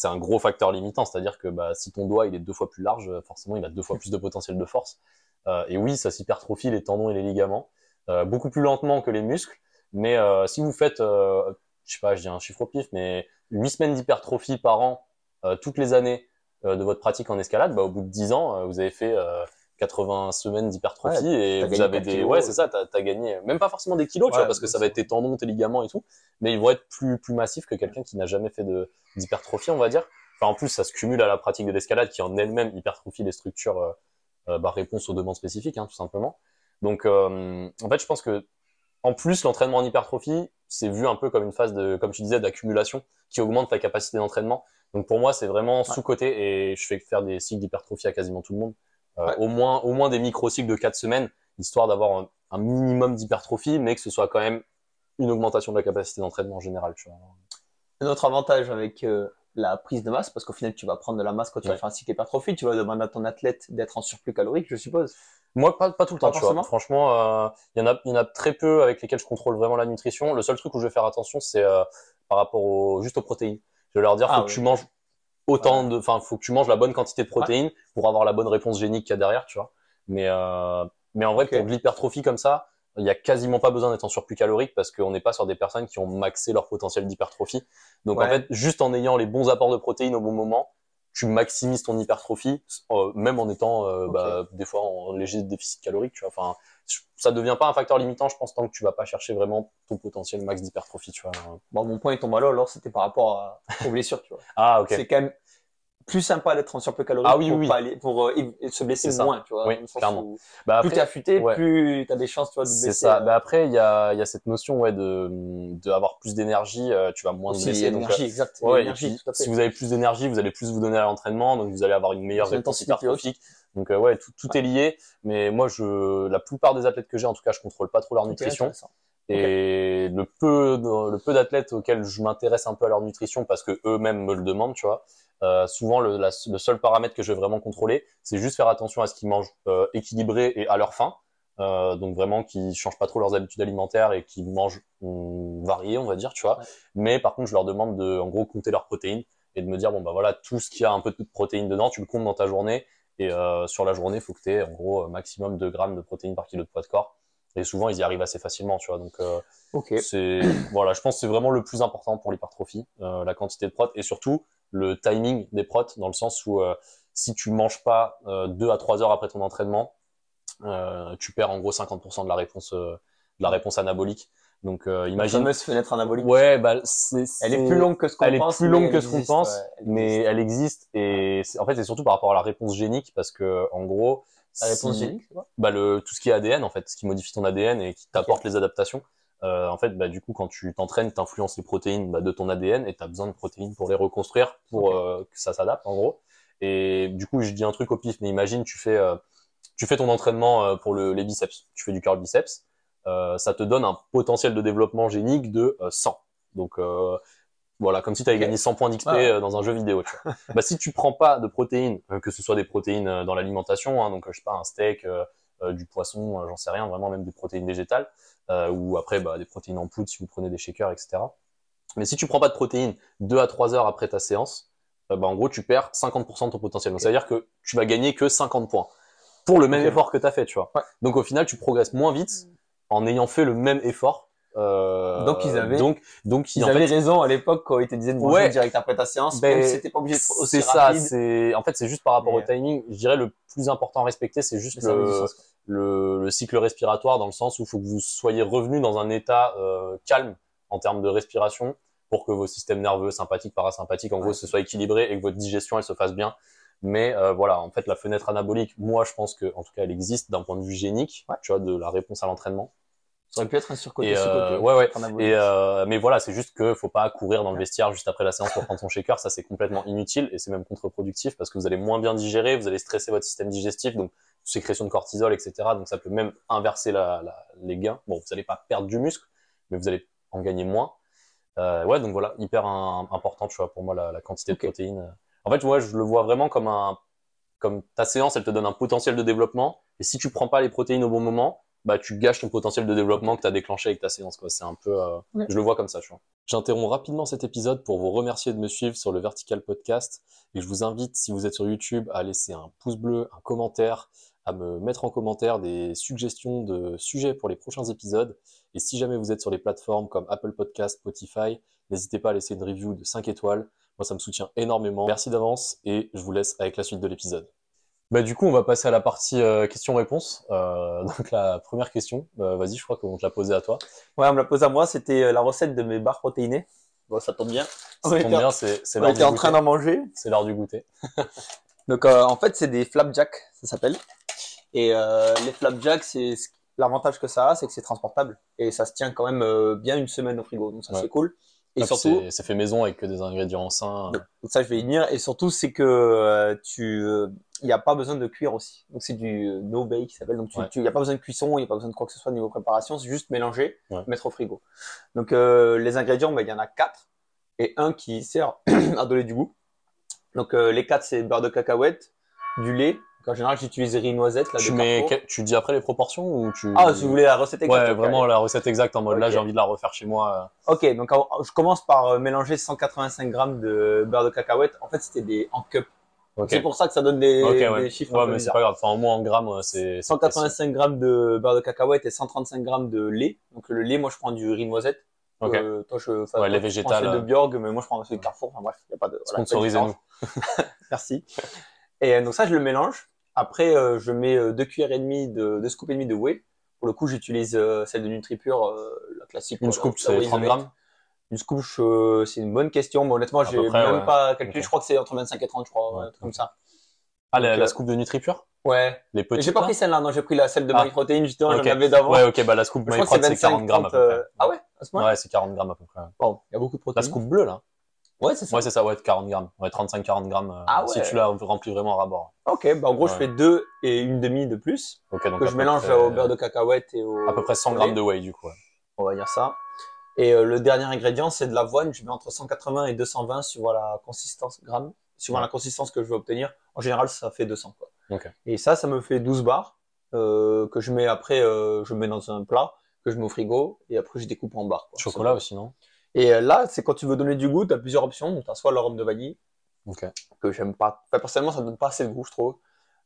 un gros facteur limitant, c'est-à-dire que bah, si ton doigt il est deux fois plus large, forcément il a deux fois plus de potentiel de force. Euh, et oui, ça s'hypertrophie les tendons et les ligaments, euh, beaucoup plus lentement que les muscles. Mais euh, si vous faites, euh, je sais pas, je dis un chiffre au pif, mais 8 semaines d'hypertrophie par an, euh, toutes les années euh, de votre pratique en escalade, bah, au bout de 10 ans, vous avez fait euh, 80 semaines d'hypertrophie et vous avez 4 des, kilos, ouais, c'est ça, t'as as gagné, même pas forcément des kilos, tu vois, parce que ça va être tes tendons, tes ligaments et tout, mais ils vont être plus plus massifs que quelqu'un qui n'a jamais fait de d'hypertrophie, on va dire. Enfin, en plus, ça se cumule à la pratique de l'escalade qui en elle-même hypertrophie les structures, euh, euh, bah, réponse aux demandes spécifiques, hein, tout simplement. Donc, euh, en fait, je pense que en plus, l'entraînement en hypertrophie, c'est vu un peu comme une phase de, comme tu disais, d'accumulation qui augmente ta capacité d'entraînement. Donc pour moi, c'est vraiment sous-côté et je fais faire des cycles d'hypertrophie à quasiment tout le monde. Euh, Ouais. Au moins, au moins des micro-cycles de 4 semaines, histoire d'avoir un, un minimum d'hypertrophie, mais que ce soit quand même une augmentation de la capacité d'entraînement en général. Tu vois. Un autre avantage avec euh, la prise de masse, parce qu'au final, tu vas prendre de la masse quand tu vas Ouais. faire un cycle hypertrophie, tu vas demander à ton athlète d'être en surplus calorique, je suppose. Moi, pas, pas tout le temps, tu vois. Franchement, il y, en a, y en a très peu avec lesquels je contrôle vraiment la nutrition. Le seul truc où je vais faire attention, c'est euh, par rapport au, juste aux protéines. Je vais leur dire, Ah faut que tu manges autant de, enfin, faut que tu manges la bonne quantité de protéines pour avoir la bonne réponse génique qu'il y a derrière, tu vois. Mais, euh, mais en vrai, pour de l'hypertrophie comme ça, il y a quasiment pas besoin d'être en surplus calorique parce qu'on n'est pas sur des personnes qui ont maxé leur potentiel d'hypertrophie. Donc en fait, juste en ayant les bons apports de protéines au bon moment, tu maximises ton hypertrophie, euh, même en étant euh, bah, des fois en léger déficit calorique. Tu vois. Enfin, ça devient pas un facteur limitant, je pense, tant que tu vas pas chercher vraiment ton potentiel max d'hypertrophie. Tu vois. Bon, mon point est tombé là, alors c'était par rapport à, aux blessures, tu vois. Ah ok. C'est quand même plus sympa d'être en surplus calorique Ah oui, pour, oui. pas aller- pour euh, se blesser C'est ça. moins, tu vois. Oui, clairement. Bah, plus t'es affûté, ouais. plus t'as des chances, tu vois, de te C'est blesser. ça. euh, Bah après, il y a, il y a cette notion ouais, de, de avoir plus d'énergie, euh, tu vas moins te blesser. donc, l'énergie, exact. Ouais, et l'énergie, puis, tout à fait. si vous avez plus d'énergie, vous allez plus vous donner à l'entraînement, donc vous allez avoir une meilleure réponse haute. hypertrophique. Donc ouais, tout, tout est lié. Mais moi, je, la plupart des athlètes que j'ai, en tout cas, je contrôle pas trop leur nutrition. Et le peu, le peu d'athlètes auxquels je m'intéresse un peu à leur nutrition parce que eux-mêmes me le demandent, tu vois. Euh, souvent, le, la- le seul paramètre que je vais vraiment contrôler, c'est juste faire attention à ce qu'ils mangent euh, équilibré et à leur faim. Euh, donc vraiment qu'ils changent pas trop leurs habitudes alimentaires et qu'ils mangent hum, varié, on va dire, tu vois. Ouais. Mais par contre, je leur demande de, en gros, compter leurs protéines et de me dire bon bah voilà, tout ce qui a un peu de protéines dedans, tu le comptes dans ta journée et euh, sur la journée, il faut que tu aies en gros euh, maximum 2 grammes de protéines par kilo de poids de corps. Et souvent, ils y arrivent assez facilement, tu vois. Donc euh, c'est [coughs] voilà, je pense que c'est vraiment le plus important pour l'hypertrophie, euh, la quantité de prot et surtout le timing des prots dans le sens où euh, si tu manges pas euh, deux à trois heures après ton entraînement, tu perds en gros 50% de la réponse de la réponse anabolique. Donc euh, La imagine fameuse fenêtre anabolique. ouais, bah c'est Elle est plus longue que ce qu'on elle est pense. plus longue que ce qu'on pense, ouais, elle mais elle existe et en fait c'est surtout par rapport à la réponse génique parce que en gros La réponse génique, c'est quoi bah le tout ce qui est ADN en fait, ce qui modifie ton ADN et qui t'apporte les adaptations. Euh, en fait, bah du coup quand tu t'entraînes, t'influences les protéines bah, de ton ADN et t'as besoin de protéines pour les reconstruire pour euh, que ça s'adapte en gros. Et du coup je dis un truc au pif, mais imagine tu fais euh, tu fais ton entraînement euh, pour le, les biceps, tu fais du curl biceps, euh, ça te donne un potentiel de développement génique de euh, 100. Donc euh, Voilà, comme si tu avais gagné 100 points d'XP euh, dans un jeu vidéo. Tu vois. bah, si tu prends pas de protéines, euh, que ce soit des protéines euh, dans l'alimentation, hein, donc je sais pas, un steak, euh, du poisson, euh, j'en sais rien, vraiment même des protéines végétales, euh, ou après bah, des protéines en poudre si vous prenez des shakers, etc. Mais si tu prends pas de protéines 2 à 3 heures après ta séance, bah, en gros tu perds 50% de ton potentiel. Donc ça veut dire que tu vas gagner que 50 points pour le même effort que tu as fait, tu vois. Ouais. Donc au final tu progresses moins vite en ayant fait le même effort. Euh, Donc, ils avaient- donc donc Ils en avaient fait, raison à l'époque quand ils te disaient de manger Ouais. direct après ta séance, Ben, même si c'était pas obligé d'être aussi c'est ça, rapide. c'est en fait c'est juste par rapport Mais, au timing. Je dirais le plus important à respecter, c'est juste le, sens, quoi. le, le cycle respiratoire dans le sens où il faut que vous soyez revenu dans un état euh, calme en termes de respiration pour que vos systèmes nerveux, sympathiques, parasympathiques, en Ouais. gros, se soient équilibrés et que votre digestion elle se fasse bien. Mais euh, voilà, en fait, la fenêtre anabolique, moi, je pense que, en tout cas, elle existe d'un point de vue génique, Ouais. tu vois, de la réponse à l'entraînement. Ça aurait pu être un surcoté, Et, euh, ouais, ouais. Et euh, mais voilà, c'est juste que faut pas courir dans le vestiaire juste après la séance pour prendre son shaker, ça c'est complètement inutile et c'est même contre-productif parce que vous allez moins bien digérer, vous allez stresser votre système digestif, donc sécrétion de cortisol, etc. Donc ça peut même inverser la, la- les gains. Bon, vous allez pas perdre du muscle, mais vous allez en gagner moins. Euh, ouais, donc voilà, hyper un- important, tu vois, pour moi la, la quantité de protéines. En fait, ouais, je le vois vraiment comme un, comme ta séance, elle te donne un potentiel de développement et si tu prends pas les protéines au bon moment, bah tu gâches ton potentiel de développement que tu as déclenché avec ta séance quoi. C'est un peu euh, Ouais. je le vois comme ça, tu vois. J'interromps rapidement cet épisode pour vous remercier de me suivre sur le Vertical Podcast et je vous invite si vous êtes sur YouTube à laisser un pouce bleu, un commentaire, à me mettre en commentaire des suggestions de sujets pour les prochains épisodes et si jamais vous êtes sur les plateformes comme Apple Podcast, Spotify, n'hésitez pas à laisser une review de 5 étoiles. Moi ça me soutient énormément. Merci d'avance et je vous laisse avec la suite de l'épisode. Bah du coup, on va passer à la partie euh, questions-réponses. Euh, [laughs] donc la première question, euh, vas-y, je crois qu'on te l'a posée à toi. Ouais, on me l'a posé à moi, c'était euh, la recette de mes barres protéinées. Bon, ça tombe bien. On Ça était tombe en- bien, c'est c'est On l'heure était du en train goûter. d'en manger. C'est l'heure du goûter. [laughs] Donc, en fait, c'est des flapjacks, ça s'appelle. Et les flapjacks, c'est ce- l'avantage que ça a, c'est que c'est transportable. Et ça se tient quand même bien une semaine au frigo. Donc, ça, Ouais. c'est cool. Et Ah, surtout, c'est- fait maison avec que des ingrédients sains. Donc, ça, je vais y venir. Et surtout, c'est que tu, il n'y a pas besoin de cuire aussi. Donc, c'est du euh, no bake qui s'appelle. Donc, tu, Ouais. tu, y a pas besoin de cuisson, il n'y a pas besoin de quoi que ce soit niveau préparation. C'est juste mélanger, Ouais. mettre au frigo. Donc, euh, les ingrédients, ben, il y en a quatre et un qui sert [clears throat] à donner du goût. Donc, euh, les quatre, c'est beurre de cacahuète, du lait. Donc, en général, j'utilise riz noisette. Là, Tu de mets, tu dis après les proportions ou tu Ah, si vous voulez la recette exacte. Ouais, vraiment la recette exacte en mode là j'ai envie de la refaire chez moi. Ok, donc je commence par mélanger 185 grammes de beurre de cacahuète. En fait, c'était des en cup. C'est pour ça que ça donne des, chiffres Ouais, mais c'est pas grave. Enfin au moins en grammes euh, c'est. c'est 185 grammes de beurre de cacahuète et 135 grammes de lait. Donc le lait, moi je prends du riz noisette. Ok. Euh, toi, je, enfin, Ouais, toi, lait tu prends végétal, celui de euh. Bjorg, mais moi je prends celui de Carrefour. Enfin bref, il y a pas de. voilà, Sponsorisez-nous. [laughs] Merci. Et euh, donc ça, je le mélange. Après, euh, je mets euh, deux cuillères et demie de deux scoops et demi de whey. Pour le coup, j'utilise celle de NutriPure, la classique. Une scoop c'est whey 30 Elevate. grammes. Une scoop, c'est une bonne question. Mais honnêtement, j'ai même ouais. pas calculé. Je crois que c'est entre 25 et 30, je crois, Ouais, comme ça. Ah la, Donc, la euh, scoop de NutriPure Ouais. Les Mais petits. j'ai pas pris celle-là, non, j'ai pris la celle de Ah. Marie-Protéine, justement, Ok. j'en avais d'avant. Ouais, ok, bah la scoop que c'est MyProt c'est 25, 40 grammes à 30, peu près. euh, Ah ouais, à ce moment Ouais, c'est 40 grammes à peu près. Bon, il y a beaucoup de La protéines. scoop bleue là. Ouais, c'est ça. Ouais, c'est ça, ouais, 40 grammes. Ouais, 35-40 grammes. euh, Ah Si ouais. tu la remplis vraiment à rabord. Ok, bah en gros, je fais deux et une demi de plus, Ok, donc que je mélange près- au beurre de cacahuète et au... À peu près 100 au grammes de whey du coup. ouais. On va dire ça. Et euh, le dernier ingrédient, c'est de l'avoine. Je mets entre 180 et 220 suivant la consistance gramme, suivant Ouais. la consistance que je veux obtenir. En général, ça fait 200 quoi. Et ça, ça me fait 12 barres euh, que je mets après, euh, je mets dans un plat que je mets au frigo et après je découpe en barres. Chocolat aussi, non? Et là, c'est quand tu veux donner du goût, tu as plusieurs options. Donc, tu as soit l'arôme de vanille, que j'aime pas. Enfin, personnellement, ça donne pas assez de goût, je trouve.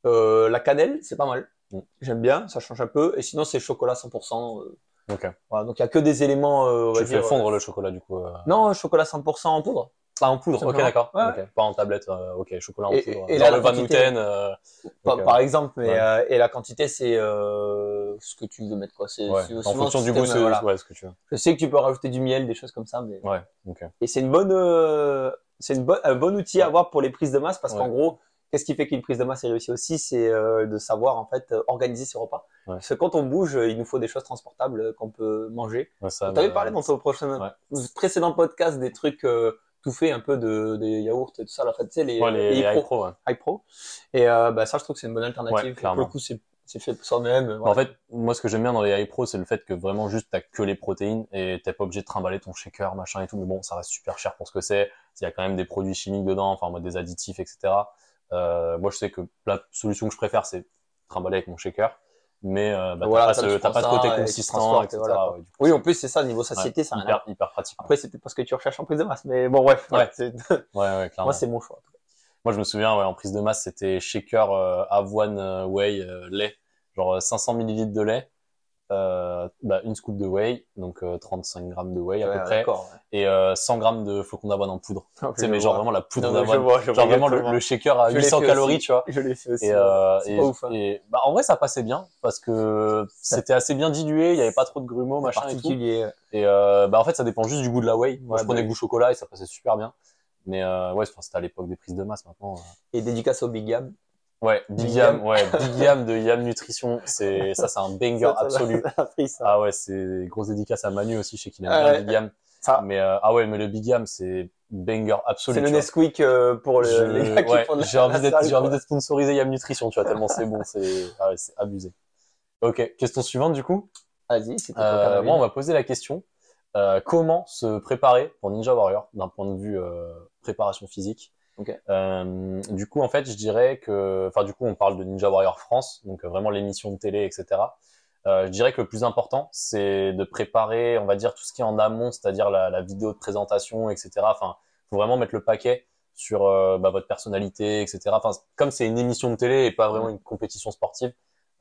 La cannelle, c'est pas mal. Mm. J'aime bien, ça change un peu. Et sinon, c'est chocolat 100%. Euh, Ok. voilà, donc il y a que des éléments. euh, on va Tu fais dire, fondre euh, le chocolat du coup. euh, Non, chocolat 100% en poudre. Ah, en poudre, ok, d'accord. Ouais. Pas en tablette, euh, ok, chocolat en Et- poudre. et là, le Van Houten, Par, exemple, mais, Ouais. et la quantité, c'est ce que tu veux mettre. Quoi. C'est, ouais. En fonction du goût, c'est voilà. ouais, ce que tu veux. Je sais que tu peux rajouter du miel, des choses comme ça. Mais... Ouais, ok. Et c'est une bonne, c'est une bonne, un bon outil à avoir pour les prises de masse parce qu'en gros, qu'est-ce qui fait qu'une prise de masse est réussie aussi, c'est euh, de savoir en fait euh, organiser ses repas. Ouais. Parce que quand on bouge, euh, il nous faut des choses transportables qu'on peut manger. Ouais, ça, Tu mais- parlé dans ton prochain, précédent podcast des trucs tout faits, un peu de des yaourts et tout ça. La fait, tu sais les, Ouais, les, les les iPro, iPro, ouais. iPro. Et euh, bah, ça, je trouve que c'est une bonne alternative. Ouais, pour le coup, c'est fait soi-même. En fait, moi, ce que j'aime bien dans les iPro, c'est le fait que vraiment juste t'as que les protéines et t'es pas obligé de trimballer ton shaker, machin et tout. Mais bon, ça reste super cher pour ce que c'est. Il y a quand même des produits chimiques dedans, enfin, des additifs, etc. Euh, moi, je sais que la solution que je préfère, c'est trimballer avec mon shaker. Mais euh, bah, Voilà, t'as pas, pas ce côté et consistant, etc. voilà. Ouais, du coup, Oui, c'est- en plus, c'est ça, niveau satiété, ouais, rien hyper, hyper pratique. Après, c'est peut-être parce que tu recherches en prise de masse, mais bon, bref. Ouais. [laughs] c'est- Ouais, ouais, clairement. Moi, c'est mon choix. Moi, je me souviens, ouais, en prise de masse, c'était shaker euh, avoine euh, whey lait, genre euh, 500 millilitres de lait, euh, bah, une scoop de whey, donc euh, 35 grammes de whey à Ouais, peu près, et euh, 100 grammes de flocons d'avoine en poudre. [laughs] ouais. Tu sais, mais genre vraiment la poudre d'avoine, genre vraiment le, shaker à Je l'ai 800 fait calories, aussi. tu vois. Je l'ai fait aussi. Et, euh, et- pas ouf. hein. et- bah, en vrai, ça passait bien parce que c'était assez bien dilué, il y avait pas trop de grumeaux, machin et tout. Et euh, bah en fait, ça dépend juste du goût de la whey. Moi, Ouais, je prenais bah goût chocolat et ça passait super bien. Mais ouais, c'était à l'époque des prises de masse maintenant. Et dédicace au Big Yam. Ouais, Big Yam, ouais, Big Yam de Yam Nutrition, c'est ça, c'est un [laughs] banger Ça, ça, absolu. [laughs] ça pris. Ah ouais, c'est grosse dédicace à Manu aussi, je sais qu'il aime Ah bien Big Yam. Ça. Mais euh, ah ouais, mais le Big Yam, c'est banger absolu. C'est le. Nesquik euh, pour le, Je- les gars ouais, j'ai envie d'être, j'ai envie d'être sponsorisé Yam Nutrition, tu vois, tellement c'est bon, c'est, ah ouais, c'est abusé. Ok, question suivante du coup. Vas-y, ton Euh, moi, on va poser la question euh, comment se préparer pour Ninja Warrior d'un point de vue euh, préparation physique? Euh, du coup, en fait, je dirais que, enfin, du coup, on parle de Ninja Warrior France, donc euh, vraiment l'émission de télé, etc. Euh, je dirais que le plus important, c'est de préparer, on va dire, tout ce qui est en amont, c'est-à-dire la, la vidéo de présentation, etc. Enfin, faut vraiment mettre le paquet sur euh, bah, votre personnalité, etc. Enfin, comme c'est une émission de télé et pas vraiment une compétition sportive,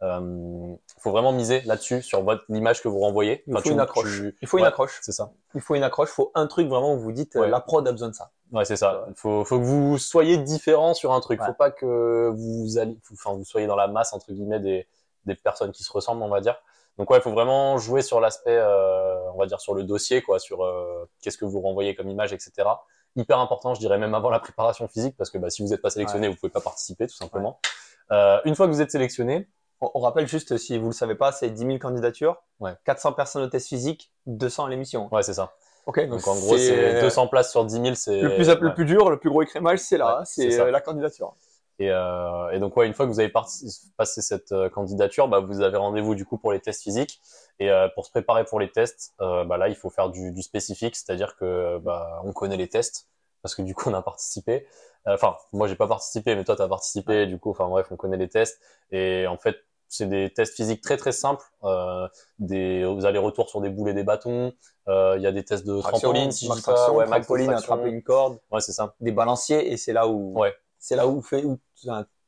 euh, faut vraiment miser là-dessus, sur votre l'image que vous renvoyez. Il faut tu- une accroche. tu- Il faut une accroche. C'est ça. Il faut une accroche. Il faut un truc vraiment où vous dites Ouais. la prod a besoin de ça. Ouais, c'est ça. Faut, faut que vous soyez différent sur un truc. Ouais. Faut pas que vous allez, enfin, vous soyez dans la masse entre guillemets des, des personnes qui se ressemblent, on va dire. Donc ouais, il faut vraiment jouer sur l'aspect, euh, on va dire sur le dossier, quoi, sur euh, qu'est-ce que vous renvoyez comme image, etc. Hyper important, je dirais même avant la préparation physique, parce que bah, si vous n'êtes pas sélectionné, vous pouvez pas participer, tout simplement. Euh, une fois que vous êtes sélectionné, On, on rappelle juste, si vous le savez pas, c'est 10 000 candidatures, Ouais. 400 personnes au test physique, 200 à l'émission. ouais, c'est ça. Ok, Donc en gros, c'est 200 places sur 10 000, c'est Le plus, ouais. le plus dur, le plus gros écrémage, c'est là, Ouais, c'est euh, la candidature. Et, euh, et donc ouais, une fois que vous avez passé cette euh, candidature, bah, vous avez rendez-vous du coup pour les tests physiques. Et euh, pour se préparer pour les tests, euh, bah, là il faut faire du, du spécifique, c'est-à-dire que bah, on connaît les tests parce que du coup on a participé. Enfin, moi j'ai pas participé, mais toi t'as participé. Du coup, enfin bref, on connaît les tests. Et en fait, c'est des tests physiques très très simples, euh, des vous allers-retours sur des boules et des bâtons. Euh, Il y a des tests de Traction, trampoline, si je dis pas, ouais, trampoline, attraper une corde, Ouais, c'est ça. des balanciers, et c'est là où, Ouais. c'est là où fait, où,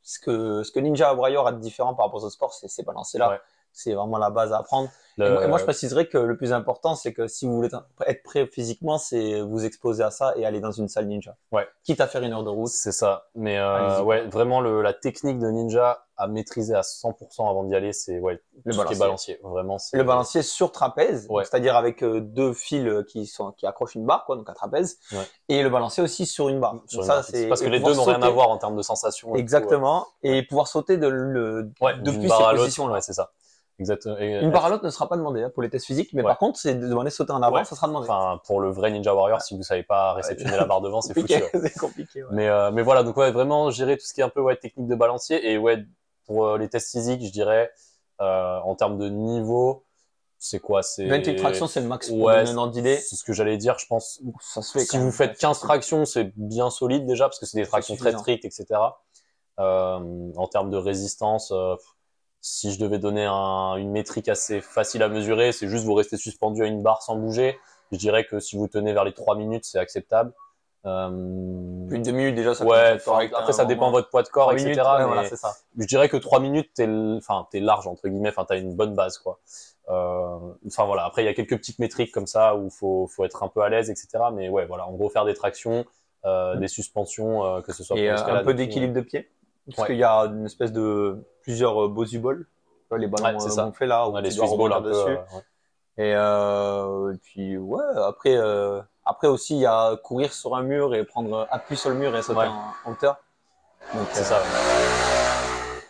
ce que, ce que Ninja Warrior a de différent par rapport aux autres sports, c'est ces balanciers-là. Ouais. C'est vraiment la base à apprendre. Le- Et moi, et moi, je préciserais que le plus important, c'est que si vous voulez être prêt physiquement, c'est vous exposer à ça et aller dans une salle ninja. Ouais. Quitte à faire une heure de route. C'est ça. Mais euh, ouais, vraiment le, la technique de ninja à maîtriser à 100% avant d'y aller, c'est ouais, Le balancier. balancier. Vraiment, Le balancier sur trapèze, Ouais. c'est-à-dire avec euh, deux fils qui sont qui accrochent une barre, quoi, donc un trapèze, Ouais. et le balancier aussi sur une barre. sur une ça, c'est parce que les deux n'ont rien à voir en termes de tout, Exactement, et pouvoir sauter de le Ouais, depuis ces à positions-là. Ouais, c'est ça. Exactement. Et- Une barre à l'autre ne sera pas demandée hein, pour les tests physiques, mais Ouais. par contre, c'est de demander de sauter en avant, Ouais. ça sera demandé. Enfin, pour le vrai Ninja Warrior, si vous savez pas réceptionner la barre devant, c'est [laughs] foutu. c'est compliqué. Mais euh, mais voilà, donc ouais, vraiment gérer tout ce qui est un peu ouais technique de balancier et ouais pour euh, les tests physiques, je dirais euh, en termes de niveau, c'est quoi C'est 28 tractions, c'est le max pour Ouais, un. C'est ce que j'allais dire, je pense. Ça se fait si vous faites 15 tractions, c'est bien solide déjà parce que c'est des tractions très strictes, etc. Euh, en termes de résistance, euh, si je devais donner un- une métrique assez facile à mesurer, c'est juste vous restez suspendu à une barre sans bouger. Je dirais que si vous tenez vers les 3 minutes, c'est acceptable. Euh, Une demi-minute déjà, ça ouais, correct, après ça dépend de votre poids de corps, etc. minutes, ouais, mais voilà, c'est ça. je dirais que 3 minutes, t'es, enfin, t'es large entre guillemets. Enfin, t'as une bonne base, quoi. Euh, Enfin voilà. Après, il y a quelques petites métriques comme ça où faut, faut être un peu à l'aise, etc. Mais ouais, voilà. En gros, faire des tractions, euh, des suspensions, euh, que ce soit Et pour euh, un peu d'équilibre de pied? Parce Ouais. qu'il y a une espèce de plusieurs euh. Tu vois, Les ballons Ouais, euh, gonflés là, où On a les Swiss balls dessus. euh, ouais. Et, euh, et puis ouais, après, euh, après aussi il y a courir sur un mur et prendre appui sur le mur et sauter Ouais. en, hauteur. Donc C'est euh, ça. ouais.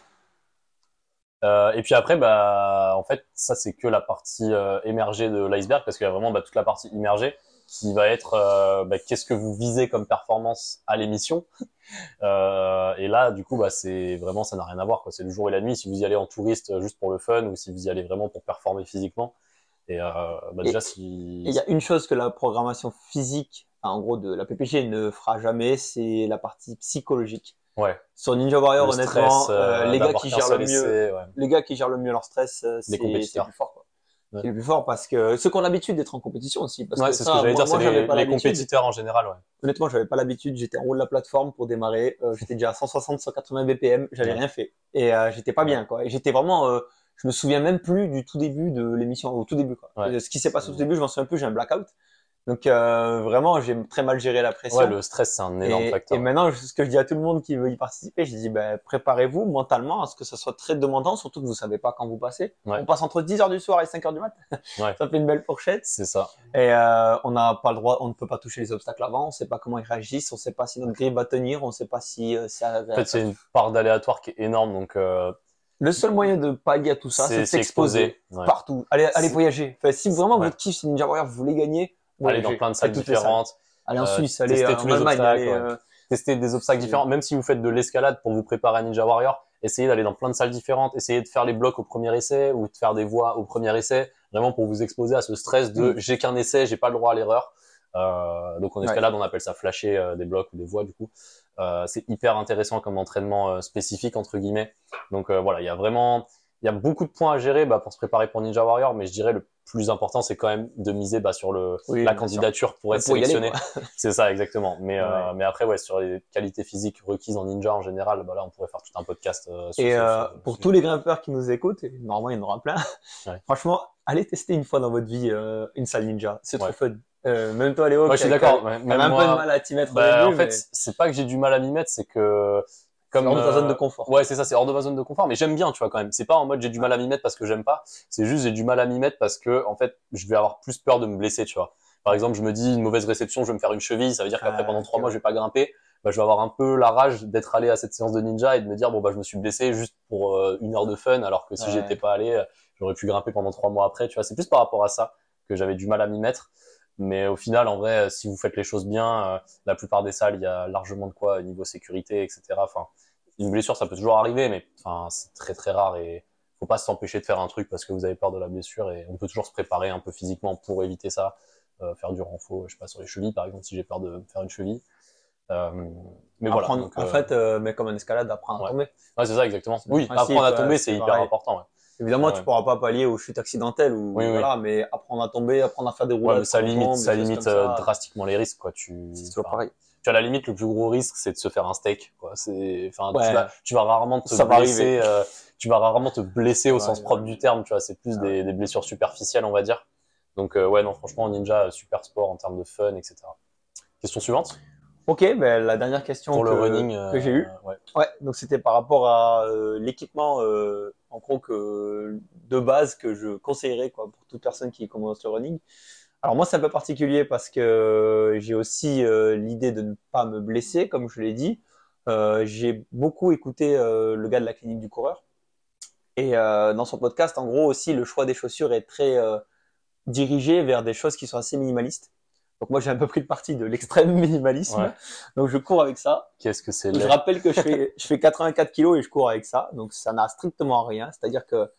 Euh, et puis après, bah, en fait, ça c'est que la partie euh, émergée de l'iceberg, parce qu'il y a vraiment bah, toute la partie immergée qui va être euh, bah, qu'est-ce que vous visez comme performance à l'émission. [laughs] Euh, et là, du coup, bah, c'est vraiment, ça n'a rien à voir. C'est le jour et la nuit. Si vous y allez en touriste euh, juste pour le fun ou si vous y allez vraiment pour performer physiquement. Et euh, bah, déjà, si. il y a une chose que la programmation physique, enfin, en gros, de la PPG ne fera jamais, c'est la partie psychologique. Ouais. Sur Ninja Warrior, Le honnêtement, stress, les gars qui gèrent le mieux, ouais. les gars qui gèrent le mieux leur stress, c'est plus fort. Quoi. Ouais. C'est les plus fort parce que ceux qui ont l'habitude d'être en compétition aussi. Parce Ouais, que c'est ce ça, que j'allais dire, c'est les, pas les compétiteurs en général, ouais. Honnêtement, j'avais pas l'habitude. J'étais en haut de la plateforme pour démarrer. Euh, j'étais déjà à 160, 180 BPM. J'avais Ouais. rien fait et euh, j'étais pas bien quoi. Et j'étais vraiment. euh, je me souviens même plus du tout début de l'émission, au tout début quoi. Et Ce qui s'est passé au tout début, je m'en souviens plus. J'ai un blackout. Donc euh, vraiment, j'ai très mal géré la pression. Ouais, le stress, c'est un énorme et, facteur. et maintenant, ce que je dis à tout le monde qui veut y participer, je dis ben, préparez-vous mentalement à ce que ça soit très demandant, surtout que vous savez pas quand vous passez. Ouais. On passe entre 10 heures du soir et 5 heures du mat. [laughs] Ouais. ça fait une belle fourchette. C'est ça. Et euh, on n'a pas le droit, on ne peut pas toucher les obstacles avant, on sait pas comment ils réagissent, on sait pas si notre grille va tenir, on sait pas si euh, ça. En fait, c'est une part d'aléatoire qui est énorme, donc Le seul moyen de pallier à tout ça, c'est de s'exposer. Ouais. partout. Allez, allez voyager. Enfin, si vraiment votre kiff c'est Ninja Warrior, vous voulez gagner, Aller dans plein de salles différentes. Allez en Euh, Suisse, tester en Allemagne, ouais. euh, tester des obstacles différents, même si vous faites de l'escalade pour vous préparer à Ninja Warrior, essayez d'aller dans plein de salles différentes, essayez de faire les blocs au premier essai ou de faire des voies au premier essai, vraiment pour vous exposer à ce stress de Mm. j'ai qu'un essai, j'ai pas le droit à l'erreur. Euh, donc en Ouais. escalade, on appelle ça flasher euh, des blocs ou des voies du coup. Euh, c'est hyper intéressant comme entraînement spécifique entre guillemets. Donc euh, voilà, il y a vraiment il y a beaucoup de points à gérer bah, pour se préparer pour Ninja Warrior, mais je dirais le plus important c'est quand même de miser bah, sur le Oui, la candidature pour être Pour sélectionné. [laughs] C'est ça, exactement. Mais, euh, mais après, ouais, sur les qualités physiques requises en ninja en général, bah là, on pourrait faire tout un podcast. euh, sur Et ce- euh, sur- pour sur- tous les grimpeurs qui nous écoutent, et normalement il y en aura plein, [laughs] Ouais. franchement, allez tester une fois dans votre vie euh, une salle ninja. C'est trop Ouais. fun. Euh, même toi, Léo, Ouais, je suis d'accord. même un peu moi, de mal à t'y mettre bah, en fait, mais c'est pas que j'ai du mal à m'y mettre, c'est que comme hors de ta zone de euh, confort. Ouais, c'est ça, c'est hors de ma zone de confort, mais j'aime bien, tu vois, quand même. C'est pas en mode j'ai du mal à m'y mettre parce que j'aime pas, c'est juste j'ai du mal à m'y mettre parce que, en fait, je vais avoir plus peur de me blesser, tu vois. Par exemple, je me dis une mauvaise réception, je vais me faire une cheville, ça veut dire qu'après pendant trois mois, je vais pas grimper. Bah, je vais avoir un peu la rage d'être allé à cette séance de ninja et de me dire bon bah je me suis blessé juste pour euh, une heure de fun alors que si Ouais. j'étais pas allé, euh, j'aurais pu grimper pendant trois mois après, tu vois. C'est plus par rapport à ça que j'avais du mal à m'y mettre. Mais au final, en vrai, si vous faites les choses bien, euh, la plupart des salles, il y a largement de quoi niveau sécurité, etc. Enfin, une blessure, ça peut toujours arriver, mais enfin, c'est très très rare et faut pas s'empêcher de faire un truc parce que vous avez peur de la blessure et on peut toujours se préparer un peu physiquement pour éviter ça, Euh, faire du renfort, je sais pas sur les chevilles par exemple si j'ai peur de faire une cheville. Euh, mais voilà. Donc, en euh, fait, euh, mais comme en escalade, apprendre ouais. à tomber. ouais, c'est ça exactement. Oui, apprendre à tomber, c'est c'est hyper pareil. important. Ouais. Évidemment, Ouais. tu pourras pas pallier aux chutes accidentelles ou Oui, oui. voilà, mais apprendre à tomber, apprendre à faire des Ouais, roulades. mais ça limite, ça limite euh, ça. drastiquement les risques, quoi. Tu, C'est toujours enfin, pareil. tu as la limite le plus gros risque, c'est de se faire un steak, quoi. C'est, enfin, Ouais. tu vas, tu vas rarement te Ça blesser, euh, tu vas rarement te blesser au Ouais, sens ouais. propre du terme, tu vois. C'est plus des, des blessures superficielles, on va dire. Donc, euh, ouais, non, franchement, Ninja, super sport en termes de fun, etc. Question suivante. Ok, ben, la dernière question Pour que, le running, euh, que j'ai eue. ouais. Ouais, donc c'était par rapport à l'équipement, euh, en gros, que, de base que je conseillerais pour toute personne qui commence le running. Alors moi, c'est un peu particulier parce que j'ai aussi euh, l'idée de ne pas me blesser, comme je l'ai dit. Euh, j'ai beaucoup écouté euh, le gars de la clinique du coureur. Et dans son podcast, en gros, aussi, le choix des chaussures est très dirigé vers des choses qui sont assez minimalistes. Donc moi, j'ai un peu pris le parti de l'extrême minimalisme. Ouais. Donc je cours avec ça. Qu'est-ce que c'est Je rappelle que je fais, [laughs] je fais 84 kilos et je cours avec ça, donc ça n'a strictement rien. C'est-à-dire que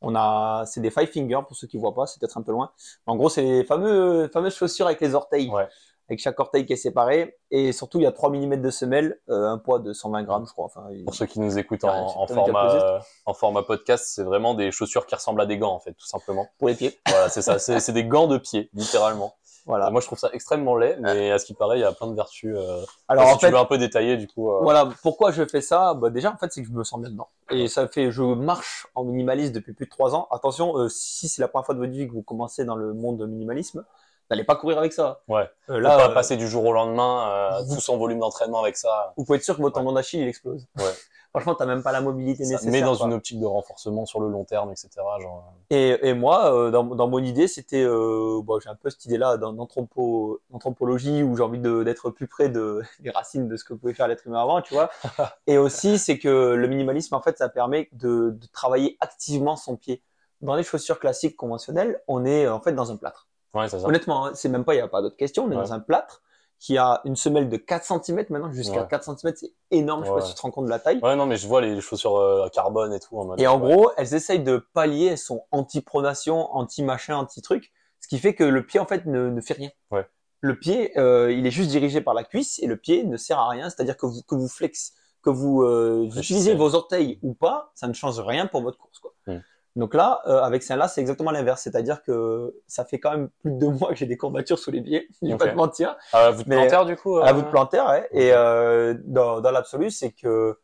on a, c'est des five fingers pour ceux qui voient pas, c'est peut-être un peu loin. En gros, c'est les fameux, fameuses chaussures avec les orteils, Ouais. avec chaque orteil qui est séparé. Et surtout, il y a 3 mm de semelle, euh, un poids de 120 grammes, je crois. Enfin, Pour ceux qui nous écoutent en, format, en format podcast, c'est vraiment des chaussures qui ressemblent à des gants, en fait, tout simplement. pour les pieds. Voilà, c'est ça. C'est des gants de pied, littéralement. Voilà. Moi, je trouve ça extrêmement laid, mais à ce qui paraît, il y a plein de vertus. Euh... Alors si en tu fait, veux un peu détailler, du coup. euh, Voilà, pourquoi je fais ça? Bah Déjà, en fait, c'est que je me sens bien dedans. Et ça fait, je marche en minimaliste depuis plus de trois ans. Attention, euh, si c'est la première fois de votre vie que vous commencez dans le monde de minimalisme, n'allez pas courir avec ça. Ouais. Euh, là, pas euh, passer du jour au lendemain, euh, vous- tout son volume d'entraînement avec ça. vous pouvez être sûr que votre tendon d'Achille, il explose. Ouais. [laughs] Franchement, t'as même pas la mobilité Ça nécessaire. met dans quoi. une optique de renforcement sur le long terme, etc. Genre, Et, et moi, euh, dans, dans mon idée, c'était, euh, bon, j'ai un peu cette idée-là d'anthropologie où j'ai envie d'être plus près de, [laughs] des racines de ce que pouvait faire l'être humain avant, tu vois. [laughs] et aussi, c'est que le minimalisme, en fait, ça permet de, de travailler activement son pied. Dans les chaussures classiques conventionnelles, on est en fait dans un plâtre. Ouais, ça. Honnêtement, hein, c'est même pas, il n'y a pas d'autre question. On est Ouais. dans un plâtre qui a une semelle de 4 cm maintenant, jusqu'à Ouais. 4 cm, c'est énorme, je sais pas si tu te rends compte de la taille. Ouais, non, mais je vois les chaussures euh, carbone et tout. En mode, Et en gros, elles essayent de pallier, elles sont anti-pronation, anti-machin, anti-truc, ce qui fait que le pied, en fait, ne, ne fait rien. Ouais. Le pied, euh, il est juste dirigé par la cuisse et le pied ne sert à rien, c'est-à-dire que vous, que vous flex, que vous euh, utilisez vos orteils ou pas, ça ne change rien pour votre course. Quoi. Mm. Donc là, euh, avec celle-là, c'est exactement l'inverse, c'est-à-dire que ça fait quand même plus de deux [laughs] mois que j'ai des courbatures sous les pieds, je vais pas te mentir. Ah, vous de plantaire, du coup À euh, vous de plantaire, ouais. Et euh, dans, dans l'absolu, c'est que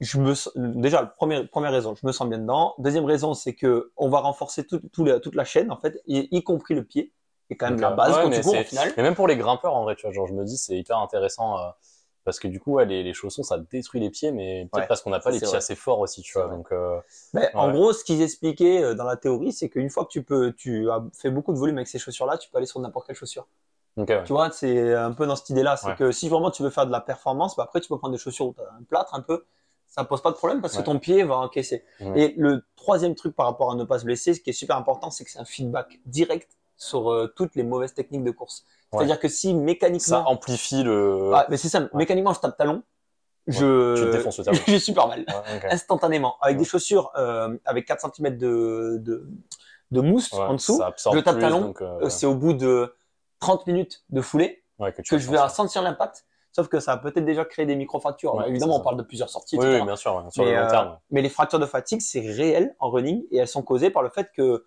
je me déjà première première raison, je me sens bien dedans. Deuxième raison, c'est que on va renforcer tout, tout la- toute la chaîne en fait, y, y compris le pied, qui est quand même la base ouais, quand tu cours au final. Mais même pour les grimpeurs, en vrai, tu vois, genre, je me dis, c'est hyper intéressant, parce que du coup, ouais, les, les chaussons, ça détruit les pieds, mais peut-être Ouais, parce qu'on n'a pas les pieds vrai. assez forts aussi, tu vois. Donc, euh, Mais en gros, ce qu'ils expliquaient euh, dans la théorie, c'est qu'une fois que tu peux, tu as fait beaucoup de volume avec ces chaussures-là, tu peux aller sur n'importe quelle chaussure. Tu vois, c'est un peu dans cette idée-là. C'est que si vraiment tu veux faire de la performance, bah après tu peux prendre des chaussures où tu as un plâtre un peu. Ça pose pas de problème parce que ton pied va encaisser. Et le troisième truc par rapport à ne pas se blesser, ce qui est super important, c'est que c'est un feedback direct sur euh, toutes les mauvaises techniques de course. Ouais. C'est-à-dire que si Ça mécaniquement, amplifie le. ah, mais c'est ça, mécaniquement je tape talon, je, Tu te défonces le talon. [laughs] j'ai super mal instantanément avec des chaussures euh, avec 4 cm de, de, de mousse en dessous. ça absorbe je tape plus, talon, euh, C'est au bout de 30 minutes de foulée que, je vais sentir. sentir l'impact. Sauf que ça a peut-être déjà créé des micro-fractures. Ouais, évidemment, on ça. parle de plusieurs sorties, Oui, bien sûr, ouais, sur mais, le long euh, terme. mais les fractures de fatigue, c'est réel en running et elles sont causées par le fait que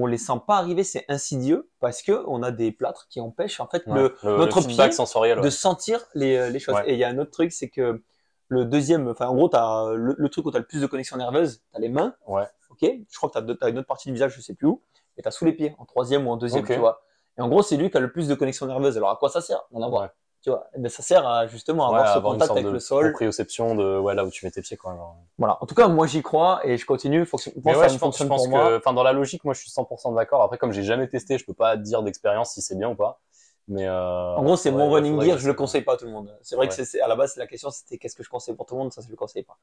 on les sent pas arriver, c'est insidieux parce que on a des plâtres qui empêchent en fait Ouais. le, le, notre le pied sensoriel. ouais. de sentir les, euh, les choses. Ouais. Et il y a un autre truc, c'est que le deuxième, enfin en gros, t'as le, le truc où tu as le plus de connexion nerveuse, tu as les mains, Ouais. ok? Je crois que tu as, une autre partie du visage, je sais plus où, et tu as sous les pieds, en troisième ou en deuxième, tu vois. Et en gros, c'est lui qui a le plus de connexion nerveuse. Alors à quoi ça sert? On en voit. Ouais. Tu vois ben, Ça sert à justement Ouais, avoir ce avoir contact avec de le sol. proprioception de ouais, là où tu mets tes pieds, quoi. genre. Voilà. En tout cas, moi j'y crois et je continue. Faut que, ça je pense, je fonctionne pense pour moi. que, enfin, dans la logique, moi, je suis 100% d'accord. Après, comme j'ai jamais testé, je peux pas dire d'expérience si c'est bien ou pas. Mais euh, En gros, c'est ouais, mon running gear, que je le conseille pas à tout le monde. C'est vrai que c'est à la base la question c'était qu'est-ce que je conseille pour tout le monde, ça je le conseille pas.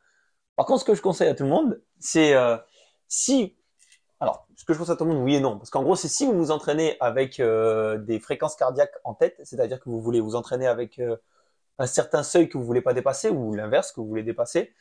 Par contre, ce que je conseille à tout le monde, c'est euh, si alors ce que je conseille à tout le monde, oui et non, parce qu'en gros, c'est si vous vous entraînez avec euh, des fréquences cardiaques en tête, c'est-à-dire que vous voulez vous entraîner avec euh, un certain seuil que vous voulez pas dépasser ou l'inverse que vous voulez dépasser,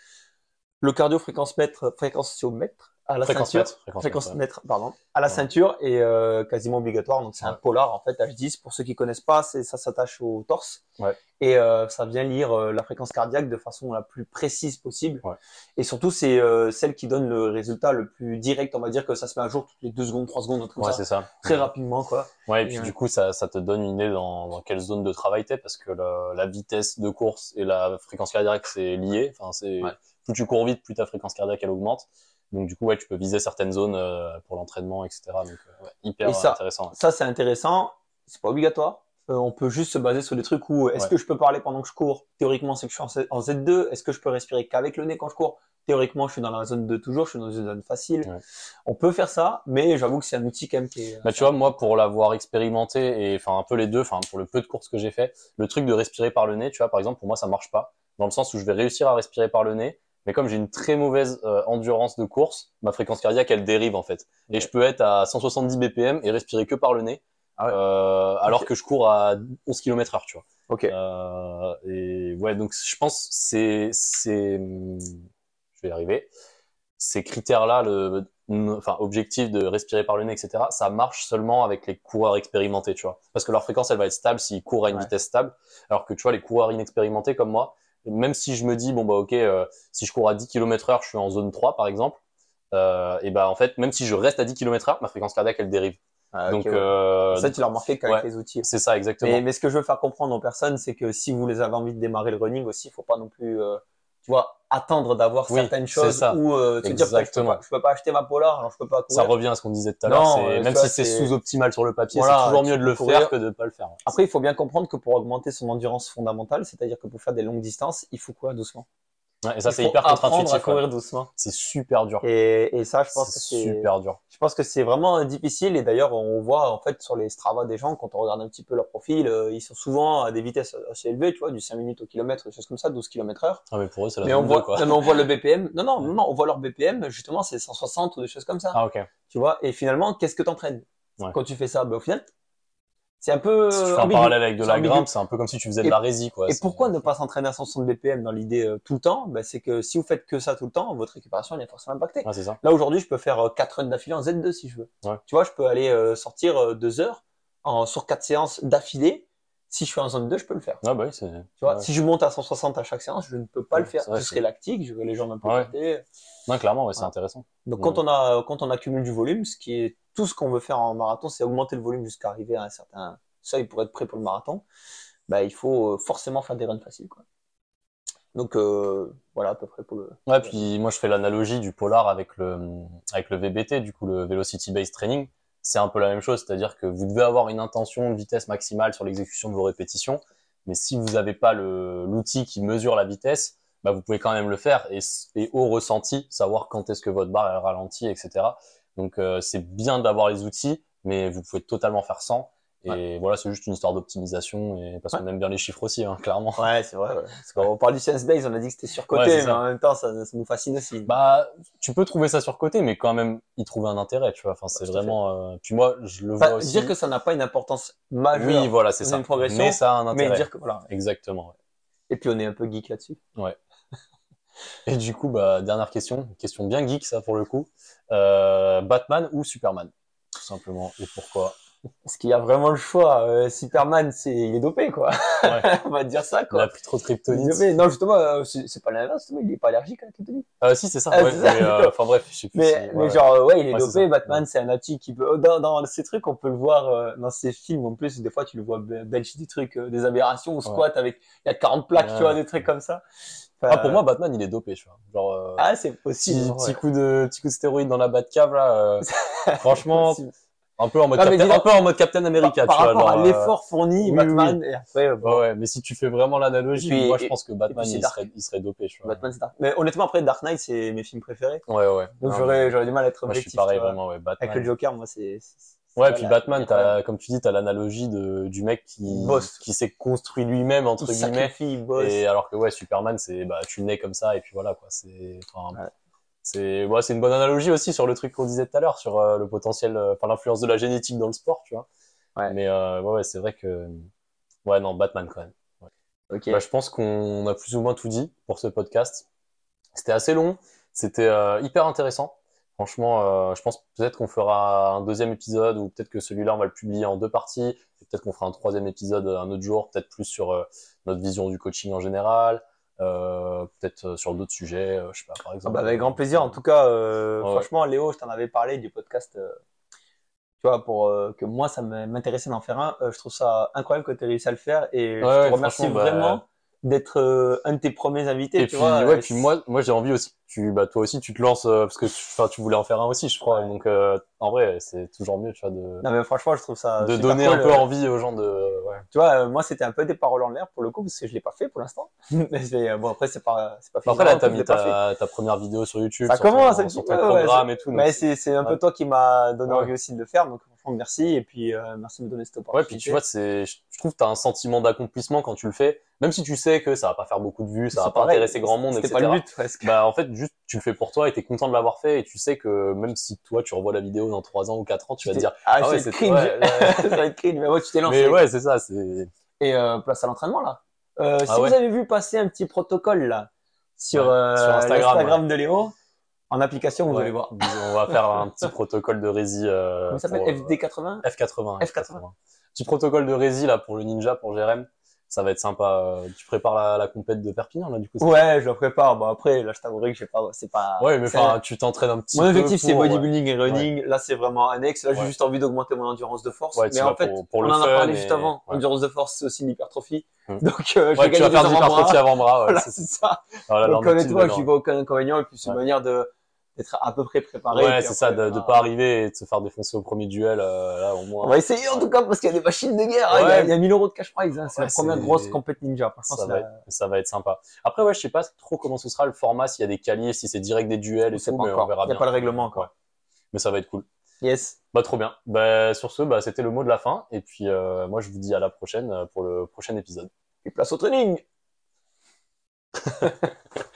le cardio fréquence-mètre, fréquenciomètre à la Fréquence ceinture, mètre, fréquence fréquence mètre, pardon, à la Ouais. ceinture est euh, quasiment obligatoire. Donc c'est un polar en fait H10. Pour ceux qui connaissent pas, c'est ça s'attache au torse Ouais. et euh, ça vient lire euh, la fréquence cardiaque de façon la plus précise possible. Ouais. Et surtout c'est euh, celle qui donne le résultat le plus direct. On va dire que ça se met à jour toutes les deux secondes, trois secondes, comme Ouais, ça, c'est ça. très rapidement quoi. Ouais, et puis Et, du coup, ça, ça te donne une idée dans, dans quelle zone de travail t'es, parce que la, la vitesse de course et la fréquence cardiaque, c'est lié. Enfin, c'est, plus tu cours vite, plus ta fréquence cardiaque, elle augmente. Donc, du coup, ouais, tu peux viser certaines zones euh, pour l'entraînement, etc. Donc, euh, ouais, hyper Et ça- intéressant. Ça c'est intéressant. C'est pas obligatoire. Euh, on peut juste se baser sur des trucs où est-ce Ouais. que je peux parler pendant que je cours? Théoriquement, c'est que je suis en Z- en Z2. Est-ce que je peux respirer qu'avec le nez quand je cours? Théoriquement, je suis dans la zone de toujours, je suis dans une zone facile. Ouais. On peut faire ça, mais j'avoue que c'est un outil quand même qui est. Bah, tu vois, moi, pour l'avoir expérimenté et enfin un peu les deux, enfin pour le peu de courses que j'ai fait, le truc de respirer par le nez, tu vois, par exemple, pour moi, ça marche pas, dans le sens où je vais réussir à respirer par le nez, mais comme j'ai une très mauvaise euh, endurance de course, ma fréquence cardiaque, elle dérive en fait. Et Ouais. je peux être à 170 BPM et respirer que par le nez, Ah ouais. euh, alors que je cours à 11 km heure, tu vois. Ok. Euh, et ouais, donc je pense c'est c'est je vais y arriver. Ces critères-là, le enfin objectif de respirer par le nez, etc. Ça marche seulement avec les coureurs expérimentés, tu vois, parce que leur fréquence elle va être stable s'ils courent à une Ouais. vitesse stable, alors que tu vois les coureurs inexpérimentés comme moi, même si je me dis bon bah ok, euh, si je cours à 10 km heure, je suis en zone 3 par exemple, euh, et bah en fait même si je reste à 10 km heure, ma fréquence cardiaque elle dérive. Ah, donc ouais. euh, ça, tu l'as remarqué qu'avec ouais. les outils. c'est ça exactement. Mais, mais ce que je veux faire comprendre aux personnes, c'est que si vous les avez envie de démarrer le running aussi, il faut pas non plus, tu vois, attendre d'avoir Oui, certaines choses ou euh, se dire je peux, Exactement. pas, je peux pas acheter ma polar, alors je peux pas Ça revient à ce qu'on disait tout à l'heure. Même vois, si c'est sous-optimal sur le papier, Voilà, c'est toujours mieux de le courir. faire que de ne pas le faire. Après, il faut bien comprendre que pour augmenter son endurance fondamentale, c'est-à-dire que pour faire des longues distances, il faut courir doucement. Ouais, et ça, c'est hyper apprendre à contre-intuitif. courir doucement. C'est super dur. Et, et ça, je pense que C'est super dur. Je pense que c'est vraiment difficile et d'ailleurs on voit en fait sur les Strava des gens quand on regarde un petit peu leur profil, euh, ils sont souvent à des vitesses assez élevées, tu vois, du 5 minutes au kilomètre, des choses comme ça, 12 km heure. Ah, mais pour eux, c'est la Mais on 2, voit, quoi. non, mais on voit le BPM. Non, non, non, on voit leur BPM, justement, c'est 160 ou des choses comme ça. Ah, ok. Tu vois, et finalement, qu'est-ce que t'entraînes? Ouais. quand tu fais ça? Ben, au final, C'est un peu. Si tu fais un parallèle avec de la grimpe, c'est un peu comme si tu faisais de la résie, quoi. Et pourquoi ne pas s'entraîner à 160 BPM dans l'idée euh, tout le temps? Ben, C'est que si vous faites que ça tout le temps, votre récupération elle est forcément impactée. Ouais, c'est ça. Là aujourd'hui, je peux faire 4 runs d'affilée en Z2 si je veux. Ouais. Tu vois, je peux aller euh, sortir 2 heures en, sur 4 séances d'affilée. Si je suis en zone 2, je peux le faire. Ouais, bah oui. Tu vois, ouais. si je monte à 160 à chaque séance, je ne peux pas le faire. vrai, je serai lactique, j'aurai les jambes un peu Ouais. clairement, ouais, c'est intéressant. Donc Ouais. quand on a quand on accumule du volume, ce qui est tout ce qu'on veut faire en marathon, c'est augmenter le volume jusqu'à arriver à un certain seuil pour être prêt pour le marathon. Bah, il faut euh, forcément faire des runs faciles. Quoi. Donc euh, voilà à peu près pour le. Ouais, puis moi je fais l'analogie du polar avec le avec le VBT, du coup le Velocity Based Training. C'est un peu la même chose, c'est-à-dire que vous devez avoir une intention de vitesse maximale sur l'exécution de vos répétitions, mais si vous n'avez pas l'outil qui mesure la vitesse, bah vous pouvez quand même le faire et, et au ressenti savoir quand est-ce que votre barre elle ralentit, etc. Donc euh, c'est bien d'avoir les outils, mais vous pouvez totalement faire sans. Et voilà, c'est juste une histoire d'optimisation et parce Ouais. qu'on aime bien les chiffres aussi, hein, clairement. Ouais, c'est vrai. Ouais. Parce qu'on parle du science base, on a dit que c'était surcoté, Ouais, mais en même temps, ça, ça nous fascine aussi. Bah, tu peux trouver ça sur côté, mais quand même y trouver un intérêt, tu vois. Enfin, c'est vraiment. euh, Puis moi, je le Enfin, vois aussi. dire que ça n'a pas une importance majeure. oui, voilà, c'est ça. une progression, mais ça a un mais intérêt. dire que voilà. Exactement. ouais. Et puis on est un peu geek là-dessus. Et du coup, bah, dernière question, question bien geek ça pour le coup. Euh, Batman ou Superman, tout simplement. Et pourquoi? Parce qu'il y a vraiment le choix. Euh, Superman, c'est il est dopé quoi. Ouais. [laughs] on va dire ça Il quoi. a pris trop de Il kryptonite. Non justement, euh, c'est pas l'inverse. Il est pas allergique à la kryptonite. Euh, si, c'est ça. Ah, ouais, mais. Enfin bref, je sais plus. Mais, si- mais ouais, ouais. genre, ouais, il est dopé. Batman, c'est un atypique qui peut. Dans, dans ces trucs, on peut le voir dans ces films. En plus, des fois, tu le vois be- belge des trucs, des aberrations, ou squat avec. Il y a 40 plaques, tu vois, des trucs comme ça. Enfin, Ah, pour moi, Batman, il est dopé, tu vois. Genre, euh, Ah, c'est petit, possible. petit ouais. coup de, petit coup de stéroïde dans la Batcave, là. euh, [laughs] franchement, un peu en mode Non, Captain, dis-donc, un peu en mode Captain America, par tu vois. rapport à genre, euh, l'effort fourni, oui, Batman, et après, euh, bon, Ouais, ouais, mais si tu fais vraiment l'analogie, Et moi je pense que Batman il serait, il serait dopé, tu vois. Batman, c'est. Mais honnêtement, après, Dark Knight, c'est mes films préférés. Ouais, ouais. Donc j'aurais, j'aurais du mal à être Moi je objectif. suis pareil, vraiment, ouais. Batman. Avec le Joker, moi, c'est. Ouais, puis Batman, t'as, comme tu dis, t'as l'analogie de, du mec qui, qui s'est construit lui-même, entre Il guillemets. il bosse. Et alors que ouais, Superman, c'est, bah, tu nais comme ça, et puis voilà, quoi. C'est, enfin, Ouais. c'est, ouais, c'est une bonne analogie aussi sur le truc qu'on disait tout à l'heure, sur euh, le potentiel, euh, enfin, l'influence de la génétique dans le sport, tu vois. Ouais. Mais, euh, ouais, ouais, c'est vrai que, ouais, non, Batman quand même. Ok. Bah, je pense qu'on a plus ou moins tout dit pour ce podcast. C'était assez long, c'était hyper intéressant. Franchement, euh, je pense peut-être qu'on fera un deuxième épisode ou peut-être que celui-là, on va le publier en deux parties. Peut-être qu'on fera un troisième épisode un autre jour, peut-être plus sur euh, notre vision du coaching en général, euh, peut-être sur d'autres sujets, je sais pas, par Ah exemple. bah, avec grand plaisir. En tout cas, euh, Ouais. franchement, Léo, je t'en avais parlé du podcast. euh, tu vois, pour que moi, ça m'intéressait d'en faire un. Je trouve ça incroyable que tu aies réussi à le faire et Ouais, je te remercie bah, vraiment d'être euh, un de tes premiers invités. Et tu puis, vois, ouais, euh, puis moi, moi j'ai envie aussi. Tu, bah, toi aussi, tu te lances euh, parce que, enfin, tu voulais en faire un aussi, je crois. Ouais. Donc, euh, en vrai, c'est toujours mieux, tu vois, de, Non mais franchement, je trouve ça de donner cool, un peu euh, envie aux gens de. Ouais. Tu vois, euh, moi, c'était un peu des paroles en l'air pour le coup parce que je l'ai pas fait pour l'instant. [laughs] mais c'est- bon, après, c'est pas, c'est pas Après, là, Non, t'as mis ta, ta première vidéo sur YouTube, Ça sur ton, commence un sur ton ouais, programme et tout. Mais c'est- c'est un peu toi qui m'a donné envie aussi de le faire, donc merci et puis euh, merci de me donner cette opportunité. Ouais, puis tu vois, c'est, je trouve que t'as un sentiment d'accomplissement quand tu le fais, même si tu sais que ça va pas faire beaucoup de vues, ça va pas pareil, intéresser grand monde, etc. pas le but presque. Bah, en fait, juste, tu le fais pour toi et t'es content de l'avoir fait et tu sais que même si toi, tu revois la vidéo dans 3 ans ou 4 ans, tu vas te dire, ah, ah ouais, c'est cringe, ouais, ouais. ça va être cringe, mais ouais, tu t'es lancé. mais ouais, c'est ça, c'est, Et euh, place à l'entraînement là. Euh, si Ah ouais. vous avez vu passer un petit protocole là sur, Ouais, euh, sur Instagram, de Léo, en application, vous Ouais. allez voir. on va faire un petit protocole de rési, euh, Comment ça s'appelle? pour, euh, FD80 F80. F80. Petit protocole de rési, là, pour le ninja, pour Jérém. Ça va être sympa. Tu prépares la, la compète de Perpignan, là, du coup. Ouais, je le prépare. Bon après, là, je t'avouerai que j'ai pas, c'est pas. Ouais, mais enfin, tu t'entraînes un petit Mon objectif, c'est ouais. bodybuilding et running. Là, c'est vraiment annexe. Là, j'ai juste envie d'augmenter mon endurance de force. Mais en fait, pour- pour on le en a parlé et- juste avant. Endurance de force, c'est aussi une hypertrophie. Hmm. [laughs] Donc, euh, je Ouais, vais tu vas faire de avant-bras. l'hypertrophie. Ouais, [laughs] Voilà, c'est ça. Voilà, Donc, honnêtement, valeur. vois aucun inconvénient. Et puis, c'est une Ouais. manière de, d'être à peu près préparé. Ouais, c'est ça, de, bah, pas arriver et de se faire défoncer au premier duel, euh, là, au moins. On va essayer, en tout cas, parce qu'il y a des machines de guerre. hein. Il y a- il y, a 1000 euros de cash prize. hein. C'est Ouais, la première grosse compète ninja. Ça va, la- être, ça va être sympa. Après, ouais, je sais pas trop comment ce sera le format, s'il y a des qualiers, si c'est direct des duels et tout, pas mais encore. on verra Il y a pas le règlement encore. Ouais. Mais ça va être cool. Yes. Bah, trop bien. Bah, sur ce, bah, c'était le mot de la fin. Et puis, euh, moi, je vous dis à la prochaine euh, pour le prochain épisode. Et place au training. [laughs]